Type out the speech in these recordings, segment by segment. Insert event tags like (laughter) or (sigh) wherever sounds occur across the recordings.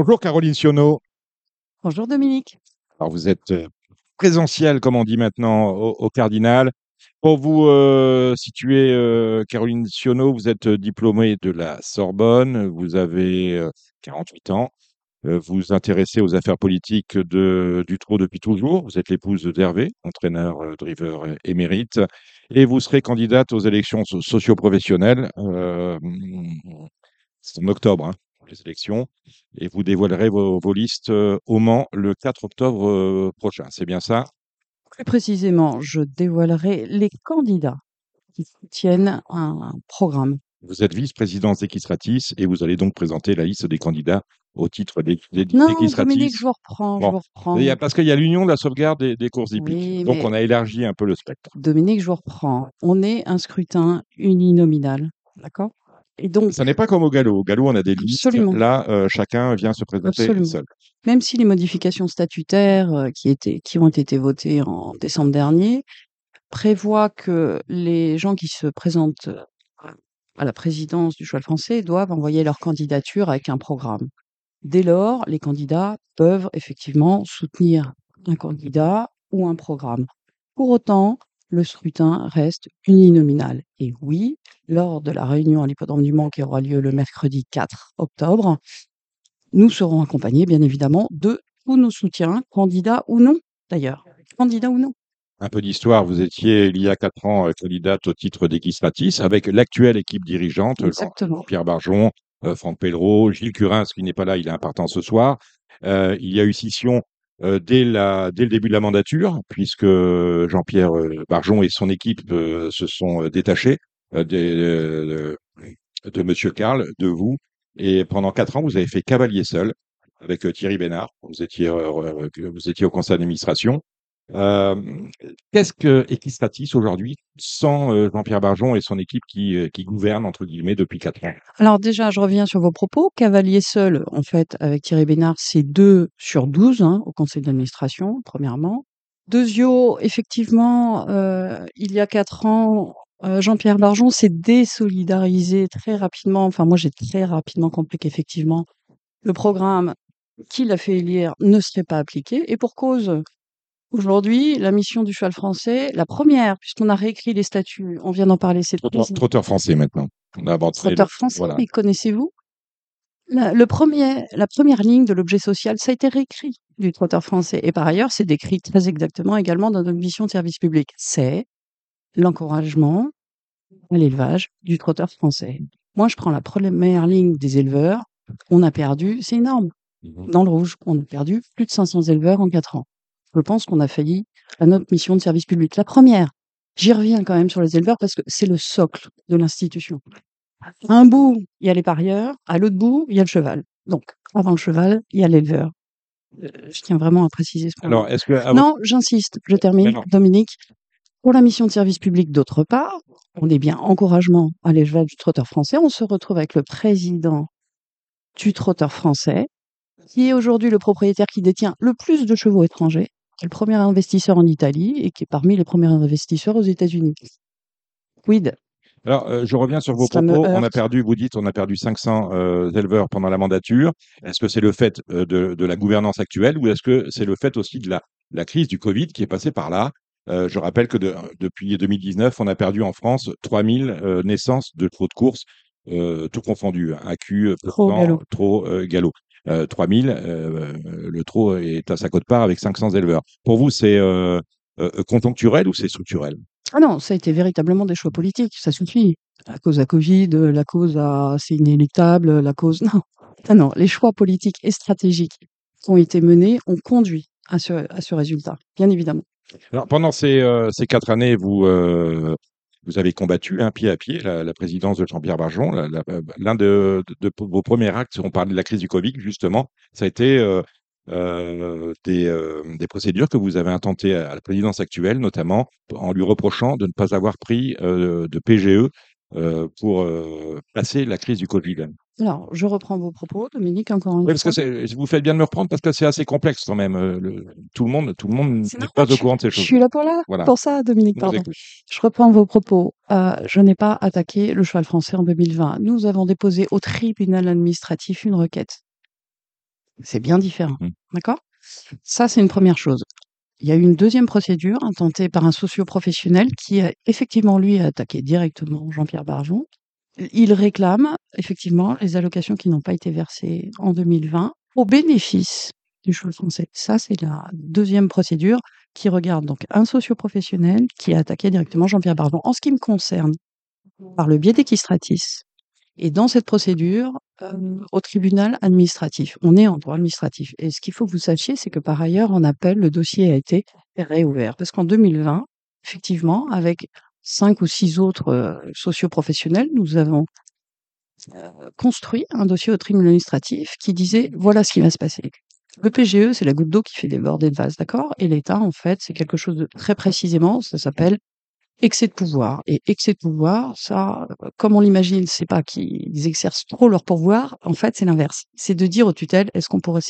Bonjour Caroline Sionneau. Bonjour Dominique. Alors vous êtes euh, présentiel, comme on dit maintenant, au, au Cardinal. Pour vous euh, situer, euh, Caroline Sionneau, vous êtes diplômée de la Sorbonne, vous avez euh, 48 ans, vous intéressez aux affaires politiques de, du trot depuis toujours, vous êtes l'épouse d'Hervé, entraîneur, driver émérite, et vous serez candidate aux élections so- socio-professionnelles. en octobre, hein, les élections, et vous dévoilerez vos, vos listes euh, au Mans le 4 octobre euh, prochain. C'est bien ça? Plus précisément, je dévoilerai les candidats qui soutiennent un programme. Vous êtes vice-présidente d'Equistratis et vous allez donc présenter la liste des candidats au titre d'E- d'E- Non. Dominique, je vous reprends, je vous reprends. Il y a- parce qu'il y a l'Union de la sauvegarde des, des courses hippiques. Oui, donc on a élargi un peu le spectre. Dominique, je vous reprends. On est un scrutin uninominal, d'accord? Et donc, Ça n'est pas comme au galop. Au galop, on a des listes. Absolument. Là, euh, chacun vient se présenter Absolument. seul. même si les modifications statutaires euh, qui, étaient, qui ont été votées en décembre dernier prévoient que les gens qui se présentent euh, à la présidence du cheval français doivent envoyer leur candidature avec un programme. Dès lors, les candidats peuvent effectivement soutenir un candidat ou un programme. Pour autant, le scrutin reste uninominal. Et oui, lors de la réunion à l'hippodrome du Mans qui aura lieu le mercredi 4 octobre, nous serons accompagnés, bien évidemment, de tous nos soutiens, candidats ou non, d'ailleurs. Candidats ou non. Un peu d'histoire. Vous étiez, il y a quatre ans, euh, candidate au titre d'Equistratis avec l'actuelle équipe dirigeante, Exactement. Pierre Barjon, euh, Franck Pellereau, Gilles Curin, ce qui n'est pas là, il est important ce soir. Euh, il y a eu scission euh, dès, la, dès le début de la mandature, puisque Jean-Pierre euh, Barjon et son équipe euh, se sont détachés de, de, Monsieur Karl, de vous. Et pendant quatre ans, vous avez fait cavalier seul avec Thierry Bénard. Vous étiez au conseil d'administration. Qu'est-ce que Equistratis aujourd'hui sans Jean-Pierre Barjon et son équipe qui, qui gouverne entre guillemets depuis quatre ans? Alors déjà, je reviens sur vos propos. Cavalier seul, en fait, avec Thierry Bénard, c'est 2 sur 12 hein, au conseil d'administration, premièrement. Deuxio, effectivement, il y a quatre ans, Jean-Pierre Barjon s'est désolidarisé très rapidement. Enfin, moi, j'ai très rapidement compris qu'effectivement, le programme qu'il a fait élire ne serait pas appliqué. Et pour cause, aujourd'hui, la mission du cheval français, la première, puisqu'on a réécrit les statuts, on vient d'en parler, c'est le Trotteur, trotteur français maintenant. On a le- trotteur français, voilà. mais connaissez-vous? La, le premier, la première ligne de l'objet social, ça a été réécrit du trotteur français. Et par ailleurs, c'est décrit très exactement également dans notre mission de service public. C'est l'encouragement à l'élevage du trotteur français. Moi, je prends la première ligne des éleveurs. On a perdu, c'est énorme, Mhm. dans le rouge, on a perdu plus de 500 éleveurs en 4 ans. Je pense qu'on a failli à notre mission de service public. La première, j'y reviens quand même sur les éleveurs parce que c'est le socle de l'institution. À un bout, il y a les parieurs, à l'autre bout, il y a le cheval. Donc, avant le cheval, il y a l'éleveur. Euh, je tiens vraiment à préciser ce point. Alors, est-ce que à votre- Non, j'insiste, je termine. Dominique. Pour la mission de service public, d'autre part, on est bien encouragement à l'élevage du trotteur français. On se retrouve avec le président du trotteur français, qui est aujourd'hui le propriétaire qui détient le plus de chevaux étrangers, qui est le premier investisseur en Italie et qui est parmi les premiers investisseurs aux États-Unis. Quid? Alors, euh, je reviens sur vos Ça propos. On a perdu, vous dites, on a perdu 500 euh, éleveurs pendant la mandature. Est-ce que c'est le fait euh, de, de la gouvernance actuelle ou est-ce que c'est le fait aussi de la, la crise du Covid qui est passée par là? Je rappelle que de- depuis 2019, on a perdu en France 3000 euh, naissances de trot de course, euh, tout confondu, hein, AQ, galop. trop galop. Euh, 3000, euh, le trot est à sa cote-part avec 500 éleveurs. Pour vous, c'est euh, euh, conjoncturel ou c'est structurel? Ah non, ça a été véritablement des choix politiques, ça suffit. La cause à Covid, la cause à c'est inéluctable, la cause. (laughs) Non. Ah non, les choix politiques et stratégiques qui ont été menés ont conduit à ce, à ce résultat, bien évidemment. Alors, pendant ces, euh, ces quatre années, vous, euh, vous avez combattu un pied à pied la, présidence de Jean-Pierre Barjon. Euh, L'un de, vos premiers actes, on parlait de la crise du Covid, justement, ça a été euh, euh, des, des procédures que vous avez intentées à la présidence actuelle, notamment en lui reprochant de ne pas avoir pris de PGE pour passer la crise du Covid. Alors, je reprends vos propos, Dominique, encore une Oui, parce fois. vous faites bien de me reprendre parce que c'est assez complexe quand même. euh, le- tout le monde, tout le monde n'est pas au courant de ces Je choses. suis là pour, là, Voilà. pour ça, Dominique, Je pardon. Je reprends vos propos. Euh, je n'ai pas attaqué le cheval français en 2020. Nous avons déposé au tribunal administratif une requête C'est bien différent, Mmh. d'accord? Ça, c'est une première chose. Il y a eu une deuxième procédure intentée par un socio-professionnel qui a effectivement, lui, attaqué directement Jean-Pierre Barjon. Il réclame effectivement les allocations qui n'ont pas été versées en 2020 au bénéfice du cheval français. Ça, c'est la deuxième procédure qui regarde donc un socio-professionnel qui a attaqué directement Jean-Pierre Barjon. En ce qui me concerne, par le biais d'Equistratis, et dans cette procédure, euh, au tribunal administratif. On est en droit administratif. Et ce qu'il faut que vous sachiez, c'est que par ailleurs, en appel, le dossier a été réouvert. Parce qu'en 2020, effectivement, avec cinq ou six autres euh, socioprofessionnels, nous avons euh, construit un dossier au tribunal administratif qui disait voilà ce qui va se passer. Le PGE, c'est la goutte d'eau qui fait déborder le vase, d'accord? Et l'État, en fait, c'est quelque chose de très précisément, ça s'appelle excès de pouvoir. Et excès de pouvoir, ça, comme on l'imagine, c'est pas qu'ils exercent trop leur pouvoir. En fait, c'est l'inverse. C'est de dire aux tutelles, est-ce qu'on pourrait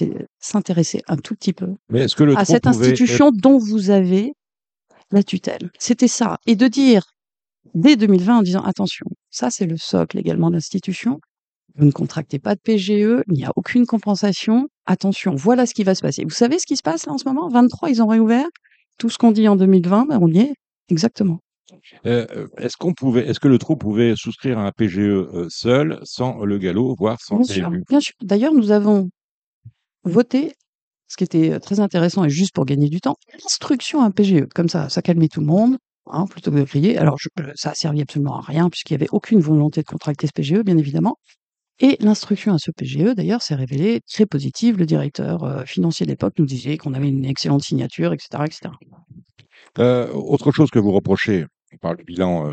s'intéresser un tout petit peu Mais est-ce que le à cette être- institution dont vous avez la tutelle C'était ça. Et de dire, dès 2020, en disant, attention, ça, c'est le socle également de l'institution. Vous ne contractez pas de PGE, il n'y a aucune compensation. Attention, voilà ce qui va se passer. Vous savez ce qui se passe là en ce moment? 23, ils ont réouvert. Tout ce qu'on dit en 2020, ben, on y est. Exactement. Euh, euh, est-ce qu'on pouvait, est-ce que le trou pouvait souscrire à un PGE euh, seul, sans le galop, voire sans Bien sûr, PMU bien sûr. D'ailleurs, nous avons voté, ce qui était très intéressant et juste pour gagner du temps, l'instruction à un PGE. Comme ça, ça calmait tout le monde, hein, plutôt que de crier. Alors, ça a servi absolument à rien, puisqu'il n'y avait aucune volonté de contracter ce PGE, bien évidemment. Et l'instruction à ce PGE, d'ailleurs, s'est révélée très positive. Le directeur financier de l'époque nous disait qu'on avait une excellente signature, etc. Euh, autre chose que vous reprochez par le bilan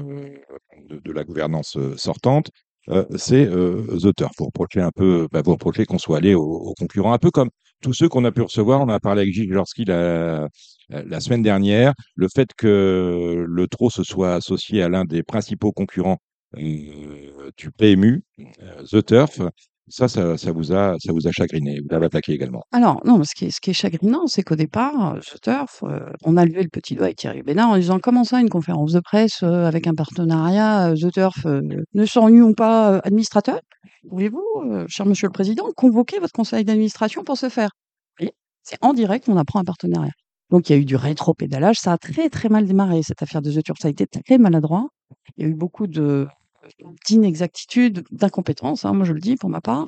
de, la gouvernance sortante, euh, c'est euh, The Turf. Vous reprochez un peu, bah, vous reprochez qu'on soit allé aux, aux concurrents, un peu comme tous ceux qu'on a pu recevoir. On a parlé avec Gilles Jorski la, la semaine dernière. Le fait que le TRO se soit associé à l'un des principaux concurrents euh, du PMU, euh, The Turf, ça, ça, ça vous a, ça vous a chagriné. Vous l'avez attaqué également. Alors, non, ce qui est, ce qui est chagrinant, c'est qu'au départ, euh, ce turf, euh, on a levé le petit doigt avec Thierry Bénard en disant comment ça, une conférence de presse euh, avec un partenariat, The Turf, ne serions pas administrateurs? Pouvez-vous, cher Monsieur le Président, convoquer votre conseil d'administration pour ce faire? C'est en direct qu'on apprend un partenariat. Donc, il y a eu du rétro-pédalage. Ça a très, très mal démarré, cette affaire de The Turf. Ça a été très maladroit. Il y a eu beaucoup de d'inexactitudes, d'incompétences, hein, moi je le dis pour ma part.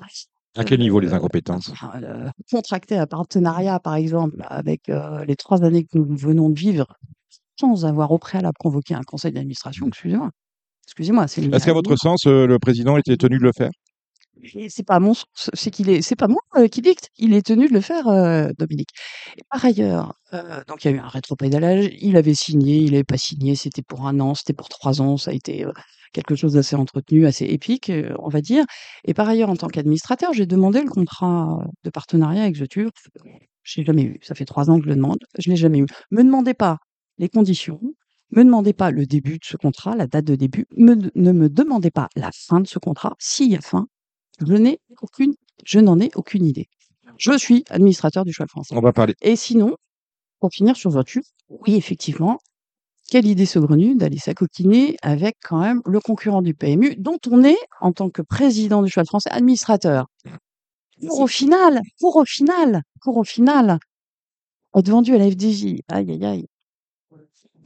À quel niveau les Euh, incompétences? euh, contracter un partenariat, par exemple, avec euh, les trois années que nous venons de vivre, sans avoir au préalable convoqué un conseil d'administration, excusez-moi. Excusez-moi, c'est une Est-ce qu'à votre sens, euh, le président était tenu de le faire? C'est pas mon sens, c'est qu'il est, c'est pas moi euh, qui dicte. Il est tenu de le faire, euh, Dominique. Et par ailleurs, euh, donc il y a eu un rétropédalage. Il avait signé, il n'avait pas signé. C'était pour un an, c'était pour trois ans. Ça a été euh, quelque chose d'assez entretenu, assez épique, on va dire. Et par ailleurs, en tant qu'administrateur, j'ai demandé le contrat de partenariat avec The Turf. Je l'ai jamais eu. Ça fait trois ans que je le demande. Je l'ai jamais eu. Me demandez pas les conditions. Me demandez pas le début de ce contrat, la date de début. Me- ne me demandez pas la fin de ce contrat. S'il y a fin, je n'ai aucune, je n'en ai aucune idée. Je suis administrateur du cheval français. On va parler. Et sinon, pour finir sur voiture, oui, effectivement, quelle idée saugrenue d'aller s'acoquiner avec quand même le concurrent du PMU, dont on est, en tant que président du cheval français, administrateur. Pour au final, pour au final, pour au final, être vendu à la FDJ. Aïe, aïe, aïe.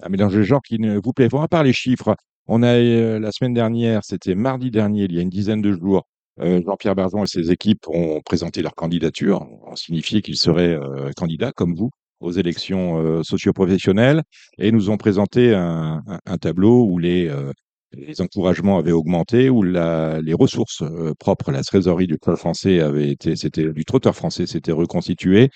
un mélange de genres qui ne vous plaît pas. À part les chiffres, on a euh, la semaine dernière, c'était mardi dernier, il y a une dizaine de jours, euh, Jean-Pierre Barzon et ses équipes ont présenté leur candidature, ont signifié qu'ils seraient euh, candidats, comme vous, aux élections euh, socioprofessionnelles, et nous ont présenté un, tableau où les, euh, les encouragements avaient augmenté, où la, les ressources euh, propres, la trésorerie du club français avait été, c'était du trotteur français, s'était reconstituée.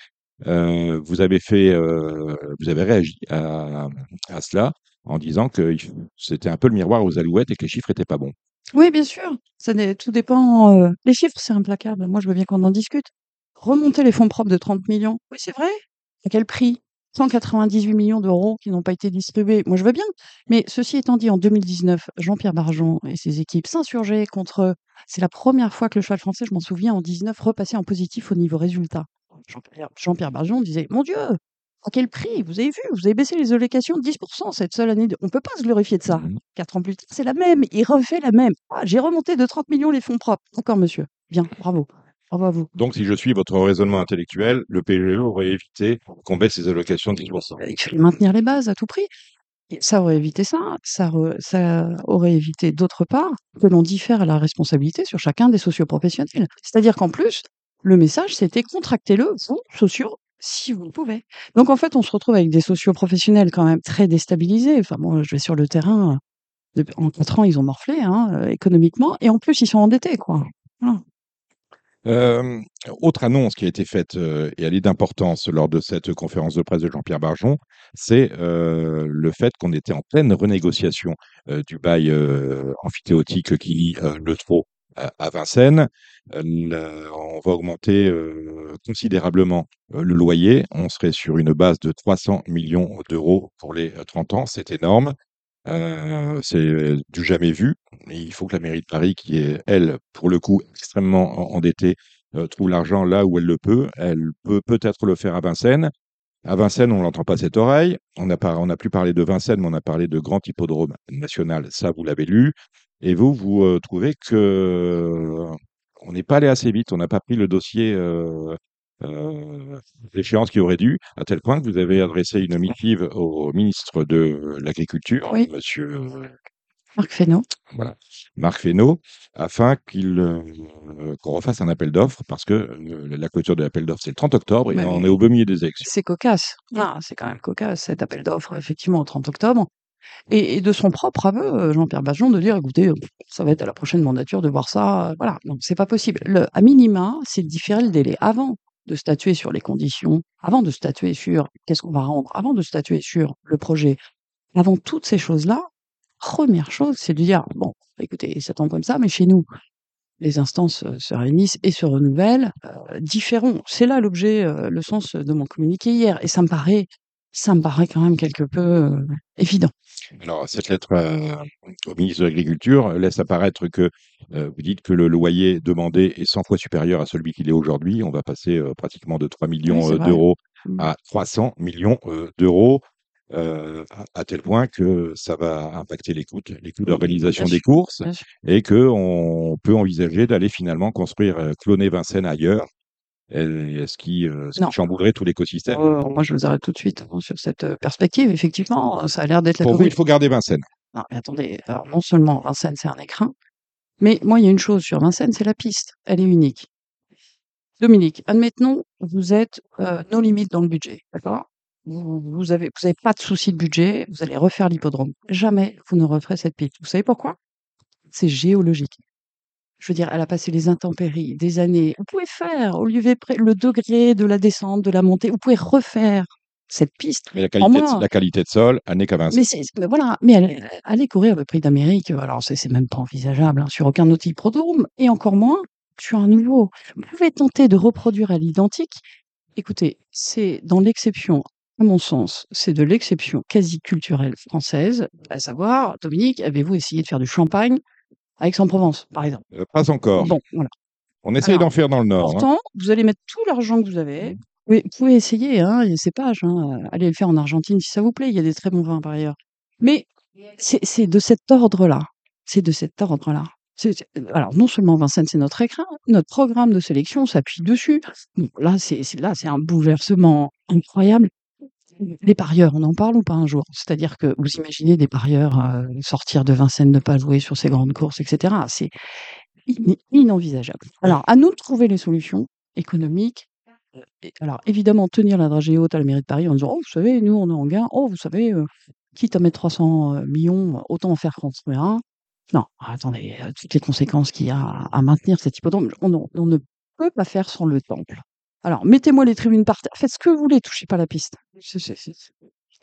Vous avez fait, vous avez réagi à, à cela en disant que c'était un peu le miroir aux alouettes et que les chiffres étaient pas bons. Oui, bien sûr. Ça tout dépend. Les chiffres, c'est implacable. Moi, je veux bien qu'on en discute. Remonter les fonds propres de 30 millions. Oui, c'est vrai. À quel prix? 198 millions d'euros qui n'ont pas été distribués. Moi, je veux bien. Mais ceci étant dit, en 2019, Jean-Pierre Barjon et ses équipes s'insurgeaient contre. C'est la première fois que le cheval français, je m'en souviens, en 19, repassait en positif au niveau résultat. Jean-Pierre Jean-Pierre Barjon disait Mon Dieu, à quel prix? Vous avez vu, vous avez baissé les allocations de 10% cette seule année. de- On ne peut pas se glorifier de ça. Mhm. Quatre ans plus tard, c'est la même. Il refait la même. Ah, J'ai remonté de 30 millions les fonds propres. D'accord, monsieur. Bien, bravo. Au revoir vous. Donc, si je suis votre raisonnement intellectuel, le PGE aurait évité qu'on baisse les allocations de 10% Il fallait maintenir les bases à tout prix. Et ça aurait évité ça. Ça, re- ça aurait évité, d'autre part, que l'on diffère la responsabilité sur chacun des socioprofessionnels. C'est-à-dire qu'en plus, le message, c'était contractez-le, vous, sociaux, si vous le pouvez. Donc, en fait, on se retrouve avec des socioprofessionnels quand même très déstabilisés. Enfin, moi, je vais sur le terrain. depuis- En quatre ans, ils ont morflé hein, euh, économiquement. Et en plus, ils sont endettés, quoi. Voilà. Autre annonce qui a été faite et elle est d'importance lors de cette conférence de presse de Jean-Pierre Barjon, c'est le fait qu'on était en pleine renégociation du bail amphithéotique qui lie euh, le Trot à, Vincennes. On va augmenter considérablement le loyer. On serait sur une base de 300 millions d'euros pour les euh, 30 ans. C'est énorme. Euh, c'est euh, du jamais vu. Et il faut que la mairie de Paris, qui est, elle, pour le coup, extrêmement en- endettée, euh, trouve l'argent là où elle le peut. Elle peut peut-être le faire à Vincennes. À Vincennes, on n'entend pas cette oreille. On n'a plus parlé de Vincennes, mais on a parlé de grand hippodrome national. Ça, vous l'avez lu. Et vous, vous trouvez que on n'est pas allé assez vite. On n'a pas pris le dossier euh, l'échéance qui aurait dû, à tel point que vous avez adressé une missive au ministre de l'Agriculture, Oui. Monsieur euh, Marc Fesneau. voilà, Marc Fesneau, afin qu'il euh, qu'on refasse un appel d'offres, parce que euh, la clôture de l'appel d'offres, c'est le 30 octobre, et Ouais, on est au beau milieu des élections. C'est cocasse. Ah, c'est quand même cocasse, cet appel d'offres, effectivement, au 30 octobre. Et, et de son propre aveu, Jean-Pierre Bajon, de dire, écoutez, ça va être à la prochaine mandature de voir ça. Voilà, donc c'est pas possible. Le, à minima, c'est de différer le délai avant de statuer sur les conditions, avant de statuer sur qu'est-ce qu'on va rendre, avant de statuer sur le projet, avant toutes ces choses-là, première chose, c'est de dire, bon, écoutez, ça tombe comme ça, mais chez nous, les instances euh, se réunissent et se renouvellent, euh, différons. C'est là l'objet, euh, le sens de mon communiqué hier. Et ça me paraît, ça me paraît quand même quelque peu évident. Alors, cette lettre euh, au ministre de l'Agriculture laisse apparaître que euh, vous dites que le loyer demandé est 100 fois supérieur à celui qu'il est aujourd'hui. On va passer euh, pratiquement de 3 millions euh, d'euros Mm. à 300 millions euh, d'euros, euh, à, à tel point que ça va impacter les coûts, les coûts d'organisation des courses et qu'on peut envisager d'aller finalement construire, euh, cloner Vincennes ailleurs, et, ce qui, euh, Non. chamboulerait tout l'écosystème? Euh, moi, je vous arrête tout de suite hein, sur cette euh, perspective. Effectivement, ça a l'air d'être la Pour vous, il faut garder Vincennes. Non, mais attendez, alors non seulement Vincennes, c'est un écrin, mais moi, il y a une chose sur Vincennes, c'est la piste. Elle est unique. Dominique, admettons, vous êtes euh, nos limites dans le budget, d'accord? Vous, vous avez, vous avez pas de souci de budget, vous allez refaire l'hippodrome. Jamais vous ne referez cette piste. Vous savez pourquoi? C'est géologique. Je veux dire, elle a passé les intempéries, des années. Vous pouvez faire, au lieu de le degré de la descente, de la montée, vous pouvez refaire cette piste. Mais la qualité, de, la qualité de sol, elle n'est qu'à. Mais, mais voilà, mais allez courir le prix d'Amérique, alors c'est c'est même pas envisageable hein, sur aucun autre hippodrome, et encore moins sur un nouveau. Vous pouvez tenter de reproduire à l'identique. Écoutez, c'est dans l'exception, à mon sens, c'est de l'exception quasi culturelle française, à savoir, Dominique, avez-vous essayé de faire du champagne à Aix-en-Provence, par exemple Euh, pas encore. Bon, voilà. On essaye d'en faire dans le Nord. hein. Pourtant, vous allez mettre tout l'argent que vous avez. Oui, vous pouvez essayer, hein, il y a ces pages. Hein, allez le faire en Argentine si ça vous plaît. Il y a des très bons vins par ailleurs. Mais c'est de cet ordre-là. C'est de cet ordre-là. Alors, non seulement Vincennes, c'est notre écrin, notre programme de sélection s'appuie dessus. Bon, là, c'est- là, c'est un bouleversement incroyable. Les parieurs, on en parle ou pas un jour? C'est-à-dire que vous imaginez des parieurs euh, sortir de Vincennes, ne pas jouer sur ces grandes courses, etc. C'est in- inenvisageable. Alors, à nous de trouver les solutions économiques. Euh, alors, évidemment, tenir la dragée haute à la mairie de Paris en disant Oh, vous savez, nous, on est en gain. Oh, vous savez, euh, quitte à mettre 300 millions, autant en faire construire un. Non, attendez, euh, toutes les conséquences qu'il y a à, maintenir cet hippodrome, on- on ne peut pas faire sans le temple. Alors, mettez-moi les tribunes par terre, faites ce que vous voulez, touchez pas la piste. C'est- c'est- c'est-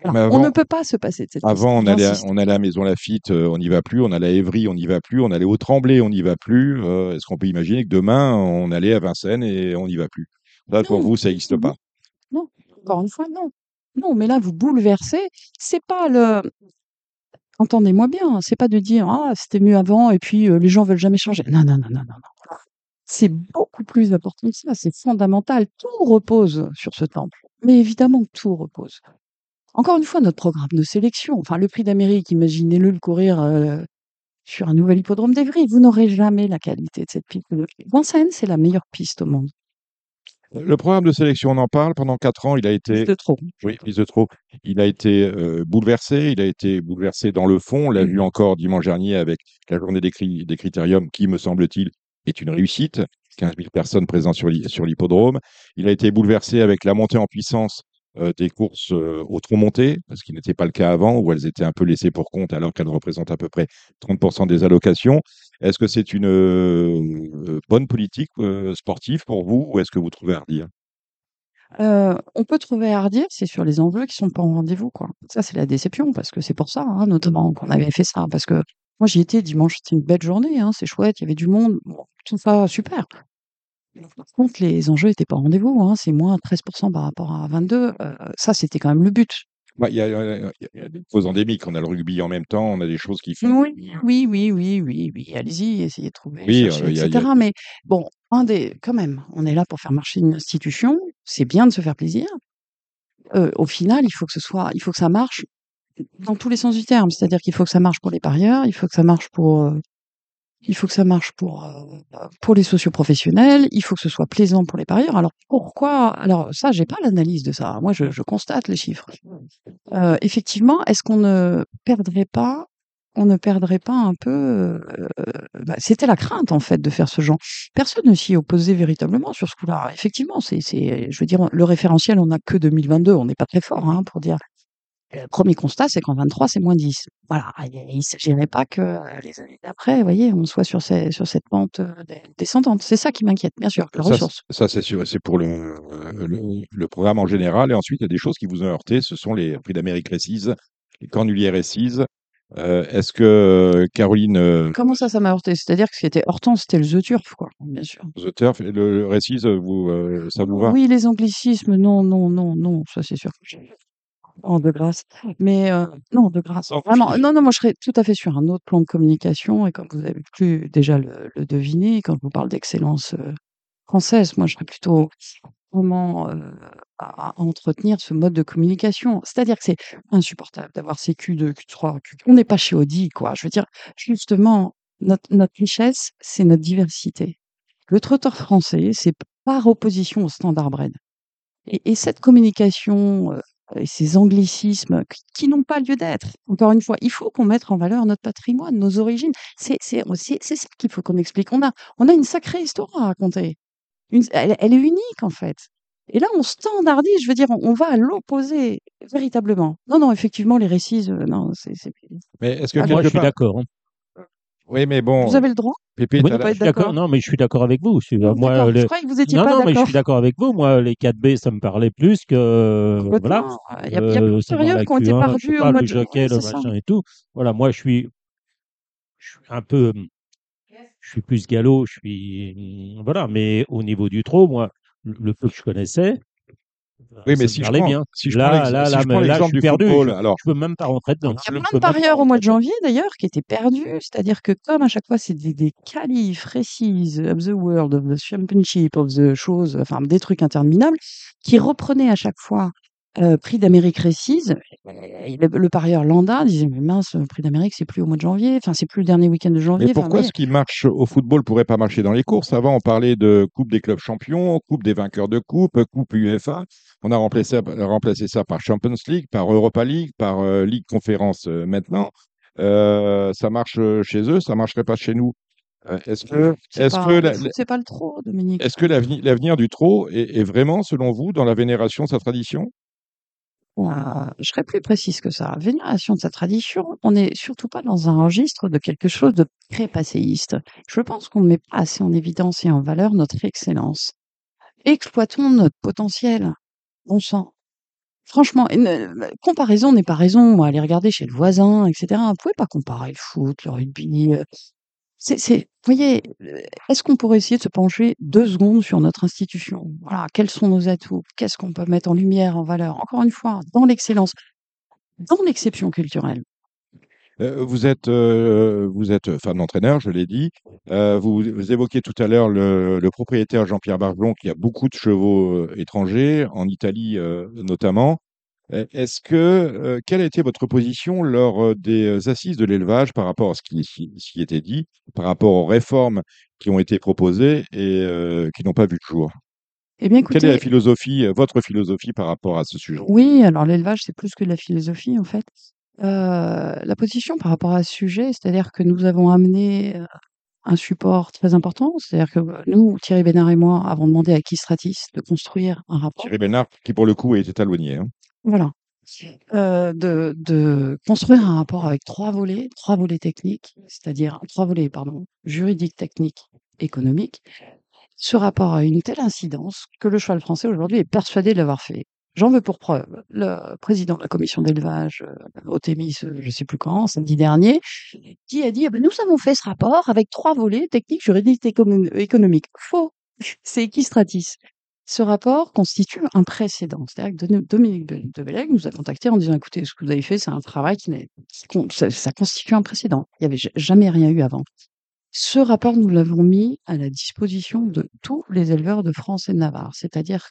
voilà, Mais on avant- ne peut pas se passer de cette piste. Avant, on allait, à, on allait à Maison Lafitte, euh, on n'y va plus. On allait à Évry, on n'y va plus. On allait au Tremblay, on n'y va plus. Euh, Est-ce qu'on peut imaginer que demain, on allait à Vincennes et on n'y va plus? Là, pour vous, ça n'existe pas. Non, encore une fois, non. Non, mais là, vous bouleversez. C'est pas le. Entendez-moi bien, c'est pas de dire ah c'était mieux avant et puis euh, les gens veulent jamais changer. Non, non, non, non, non, non. C'est beaucoup plus important que ça. C'est fondamental. Tout repose sur ce temple. Mais évidemment, que tout repose. Encore une fois, notre programme de sélection, enfin le prix d'Amérique, imaginez-le le courir euh, sur un nouvel hippodrome d'Evry. Vous n'aurez jamais la qualité de cette piste. Vincennes, c'est la meilleure piste au monde. Le programme de sélection, on en parle. Pendant quatre ans, il a été. Piste de trop. Oui, piste de trop. Il a été euh, bouleversé. Il a été bouleversé dans le fond. On l'a vu encore dimanche dernier avec la journée des, cri- des critériums, qui, me semble-t-il, est une réussite. 15 000 personnes présentes sur l'hi- sur l'hippodrome. Il a été bouleversé avec la montée en puissance euh, des courses euh, au tronc monté, parce qu'il n'était pas le cas avant, où elles étaient un peu laissées pour compte, alors qu'elles représentent à peu près 30% des allocations. Est-ce que c'est une euh, bonne politique sportive pour vous, ou est-ce que vous trouvez à redire Euh, on peut trouver à redire, c'est sur les enjeux qui sont pas au rendez-vous, quoi. Ça, c'est la déception, parce que c'est pour ça, hein, notamment, qu'on avait fait ça. Parce que moi, j'y étais dimanche, c'était une belle journée, hein, c'est chouette, il y avait du monde, bon, tout ça, super. Par contre, les enjeux étaient pas au rendez-vous, hein, c'est moins 13% par rapport à 22. euh, ça, c'était quand même le but. Bah, Il y, a, y y des causes endémiques. On a le rugby en même temps, on a des choses qui font. Oui, oui, oui, oui, oui, oui, allez-y, essayez de trouver, Oui, chercher, euh, y a- etc. a- Mais bon, un des, quand même, on est là pour faire marcher une institution, c'est bien de se faire plaisir. Euh, au final, il faut que ce soit, il faut que ça marche dans tous les sens du terme. C'est-à-dire qu'il faut que ça marche pour les parieurs, il faut que ça marche pour, euh, il faut que ça marche pour, euh, pour les socioprofessionnels, il faut que ce soit plaisant pour les parieurs. Alors pourquoi? Alors ça, j'ai pas l'analyse de ça. Moi, je, constate les chiffres. Euh, effectivement, est-ce qu'on ne perdrait pas, on ne perdrait pas un peu euh, bah, C'était la crainte en fait de faire ce genre. Personne ne s'y opposait véritablement sur ce coup-là. Effectivement, c'est, je veux dire, le référentiel, on n'a que 2022, on n'est pas très fort hein, pour dire. Le premier constat, c'est qu'en 23, c'est moins 10. Voilà, il ne s'agirait pas que euh, les années d'après, vous voyez, on soit sur, ces, sur cette pente euh, descendante. C'est ça qui m'inquiète, bien sûr, la Ça, ressource. ça, c'est sûr, c'est pour le, euh, le, le programme en général. Et ensuite, il y a des choses qui vous ont heurté. Ce sont les prix d'Amérique Récise, les cornulières Récise. Euh, Est-ce que Caroline Comment ça, ça m'a heurté? C'est-à-dire que ce qui était heurtant, c'était le The Turf, quoi, bien sûr. The Turf, le, le Récise, vous, euh, ça vous va? Oui, les anglicismes, non, non, non, non, ça c'est sûr. Oh, de grâce. Mais euh, non, de grâce. Sans Vraiment, non, non, moi je serais tout à fait sur un autre plan de communication. Et comme vous avez pu déjà le, le deviner, quand je vous parle d'excellence euh, française, moi je serais plutôt vraiment euh, à, entretenir ce mode de communication. C'est-à-dire que c'est insupportable d'avoir ces Q2, Q3, Q4. On n'est pas chez Audi, quoi. Je veux dire, justement, notre, notre richesse, c'est notre diversité. Le trotteur français, c'est par opposition au standard bred. Et, et cette communication et ces anglicismes qui, qui n'ont pas lieu d'être, encore une fois, il faut qu'on mette en valeur notre patrimoine, nos origines. C'est c'est aussi c'est ça qu'il faut qu'on explique. On a, on a une sacrée histoire à raconter. Une- elle, elle est unique en fait. Et là, on standardise, je veux dire, on, on va à l'opposé, véritablement. Non, non, effectivement, les récits, euh, non, c'est. c'est- Mais est-ce que Ah, Moi, je suis d'accord. hein. Oui, mais bon, Vous avez le droit Pépé, Oui, pas d'accord. Non, mais je suis d'accord avec vous. Je Non, moi, d'accord. le- Je croyais que vous étiez non, pas non, mais je d'accord. suis d'accord avec vous. Moi, les 4B, ça me parlait plus que voilà. Il y a, y a Euh, périodes qui ont été Q1, je sais perdues pas, au mois le de jockey, le c'est ça. machin et tout. Voilà, moi, je suis, je suis un peu, je suis plus galop. Je suis, voilà. Mais au niveau du trot, moi, le le peu que je connaissais, Oui, mais si je prends, bien. si je prends Là, l'ex- là, si là, je prends là, je suis du perdu. football, Je, alors, je peux même pas rentrer dedans. Il y a plein de parieurs au mois de janvier d'ailleurs qui étaient perdus, c'est-à-dire que comme à chaque fois c'est des, des qualifs, récises of the world, of the championship, of the choses, enfin des trucs interminables, qui reprenaient à chaque fois prix d'Amérique récise, et le, le parieur lambda disait mais mince, le prix d'Amérique c'est plus au mois de janvier, enfin c'est plus le dernier week-end de janvier. Mais enfin, pourquoi vous ce qui marche au football pourrait pas marcher dans les courses? Avant, on parlait de Coupe des clubs champions, Coupe des vainqueurs de Coupe, Coupe UEFA. On a remplacé, remplacé ça par Champions League, par Europa League, par euh, Ligue Conférence maintenant. Ça marche chez eux, ça marcherait pas chez nous. Est-ce que, c'est est-ce pas, le la- foot, c'est pas le trop, Dominique? est-ce que l'avenir, l'avenir du trot est, est vraiment, selon vous, dans la vénération de sa tradition? Je serais plus précise que ça. Vénération de sa tradition, on n'est surtout pas dans un registre de quelque chose de très passéiste. Je pense qu'on ne met pas assez en évidence et en valeur notre excellence. Exploitons notre potentiel. Bon sang. Franchement, euh, comparaison n'est pas raison. Moi, aller regarder chez le voisin, etc. Vous pouvez pas comparer le foot, le rugby. Vous voyez, euh, est-ce qu'on pourrait essayer de se pencher deux secondes sur notre institution? Voilà, quels sont nos atouts? Qu'est-ce qu'on peut mettre en lumière, en valeur? Encore une fois, dans l'excellence, dans l'exception culturelle. Euh, vous êtes, euh, vous femme d'entraîneur, je l'ai dit. Vous, vous évoquiez tout à l'heure le, propriétaire Jean-Pierre Barjon qui a beaucoup de chevaux étrangers, en Italie notamment. Est-ce que, quelle a été votre position lors, des, assises de l'élevage par rapport à ce qui qui était dit, par rapport aux réformes qui ont été proposées et qui n'ont pas vu le jour? Eh bien, Quelle est la philosophie, votre philosophie par rapport à ce sujet? oui, alors l'élevage, c'est plus que de la philosophie, en fait. La position par rapport à ce sujet, c'est-à-dire que nous avons amené, un support très important. C'est-à-dire que, nous, Thierry Bénard et moi, avons demandé à Equistratis de construire un rapport. Thierry Bernard, qui pour le coup est étalonnier, hein. Voilà. Heu, de construire un rapport avec 3 volets, 3 volets techniques, c'est-à-dire 3 volets, pardon, juridiques, techniques, économiques. Ce rapport a une telle incidence que le cheval français aujourd'hui est persuadé de l'avoir fait. J'en veux pour preuve le président de la commission d'élevage, Thémis, heu, je sais plus quand, samedi dernier, qui a dit: «Ah bah, nous avons fait ce rapport avec 3 volets techniques, juridiques, économ économiques». Faux! C'est Equistratis. Ce rapport constitue un précédent. C'est-à-dire que Dominique de Bellègue nous a contactés en disant: «Écoutez, ce que vous avez fait, c'est un travail qui n'est ça constitue un précédent. Il y avait ja jamais rien eu avant». Ce rapport, nous l'avons mis à la disposition de tous les éleveurs de France et de Navarre. C'est-à-dire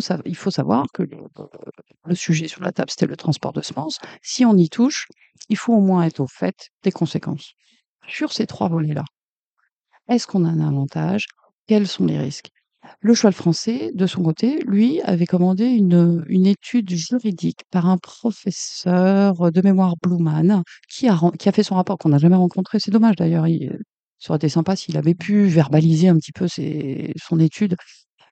sav il faut savoir que le sujet sur la table, c'était le transport de semences. Si on y touche, il faut au moins être au fait des conséquences. Sur ces 3 volets-là, est-ce qu'on a un avantage? Quels sont les risques? Le cheval français, de son côté, lui, avait commandé une, une étude juridique par un professeur, de mémoire Bluman, qui a qui a fait son rapport, qu'on n'a jamais rencontré. C'est dommage d'ailleurs, il ça aurait été sympa s'il avait pu verbaliser un petit peu son étude.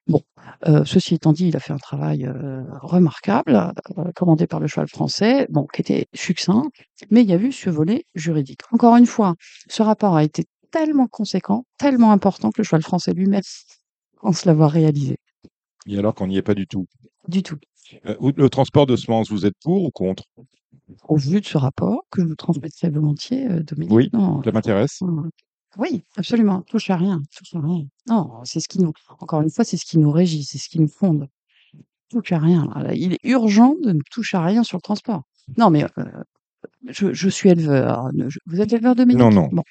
Bon, heu, ceci étant dit, il a fait un travail, heu, remarquable, heu, commandé par le cheval français, bon, qui était succinct, mais il y a eu ce volet juridique. Encore une fois, ce rapport a été tellement conséquent, tellement important que le cheval français lui-même pense l'avoir réalisé. Et alors qu'on n'y est pas du tout? Du tout. Ou le transport de semences, vous êtes pour ou contre? Au vu de ce rapport, que je vous transmettrai volontiers, heu, Dominique, Oui, non, ça m'intéresse. oui, absolument, touche à rien, touche à rien. Non, c'est ce qui nous encore une fois, c'est ce qui nous régit, c'est ce qui nous fonde. Touche à rien, il est urgent de ne toucher à rien sur le transport. Non, mais, heu, je je suis éleveur, je vous êtes éleveur, Non, Dominique? non. Bon, heu,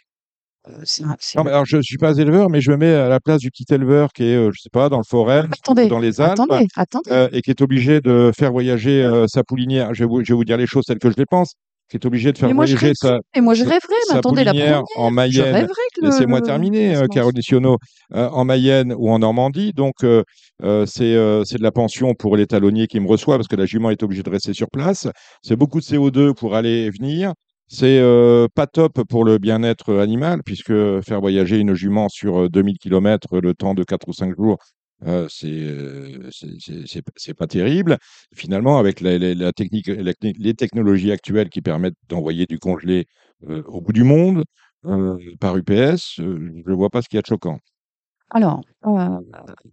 c'est un c'est Non, mais alors je suis pas éleveur, mais je me mets à la place du petit éleveur qui est, heu, je sais pas, dans le Forez ou attendez, dans les Alpes, attendez, attendez. heu, et qui est obligé de faire voyager, heu, sa poulinière. Je vais vous je vais vous dire les choses telles que je les pense, qui est obligé de faire Mais moi je voyager sa mais moi je sa rêverais, mais sa attendez la poulinière en 1re, je Mayenne laissez-moi terminer, Caroline en Mayenne ou en Normandie, donc c'est, de la pension pour l'étalonnier qui me reçoit parce que la jument est obligée de rester sur place. C'est beaucoup de CO2 pour aller et venir. C'est, heu, pas top pour le bien-être, animal puisque faire voyager une jument sur, heu, 2000 kilomètres le temps de 4 ou 5 jours, heu, c'est, pas terrible. Finalement, avec la les technologies actuelles qui permettent d'envoyer du congelé, au bout du monde, par UPS, je vois pas ce qu'il y a de choquant. Alors, heu,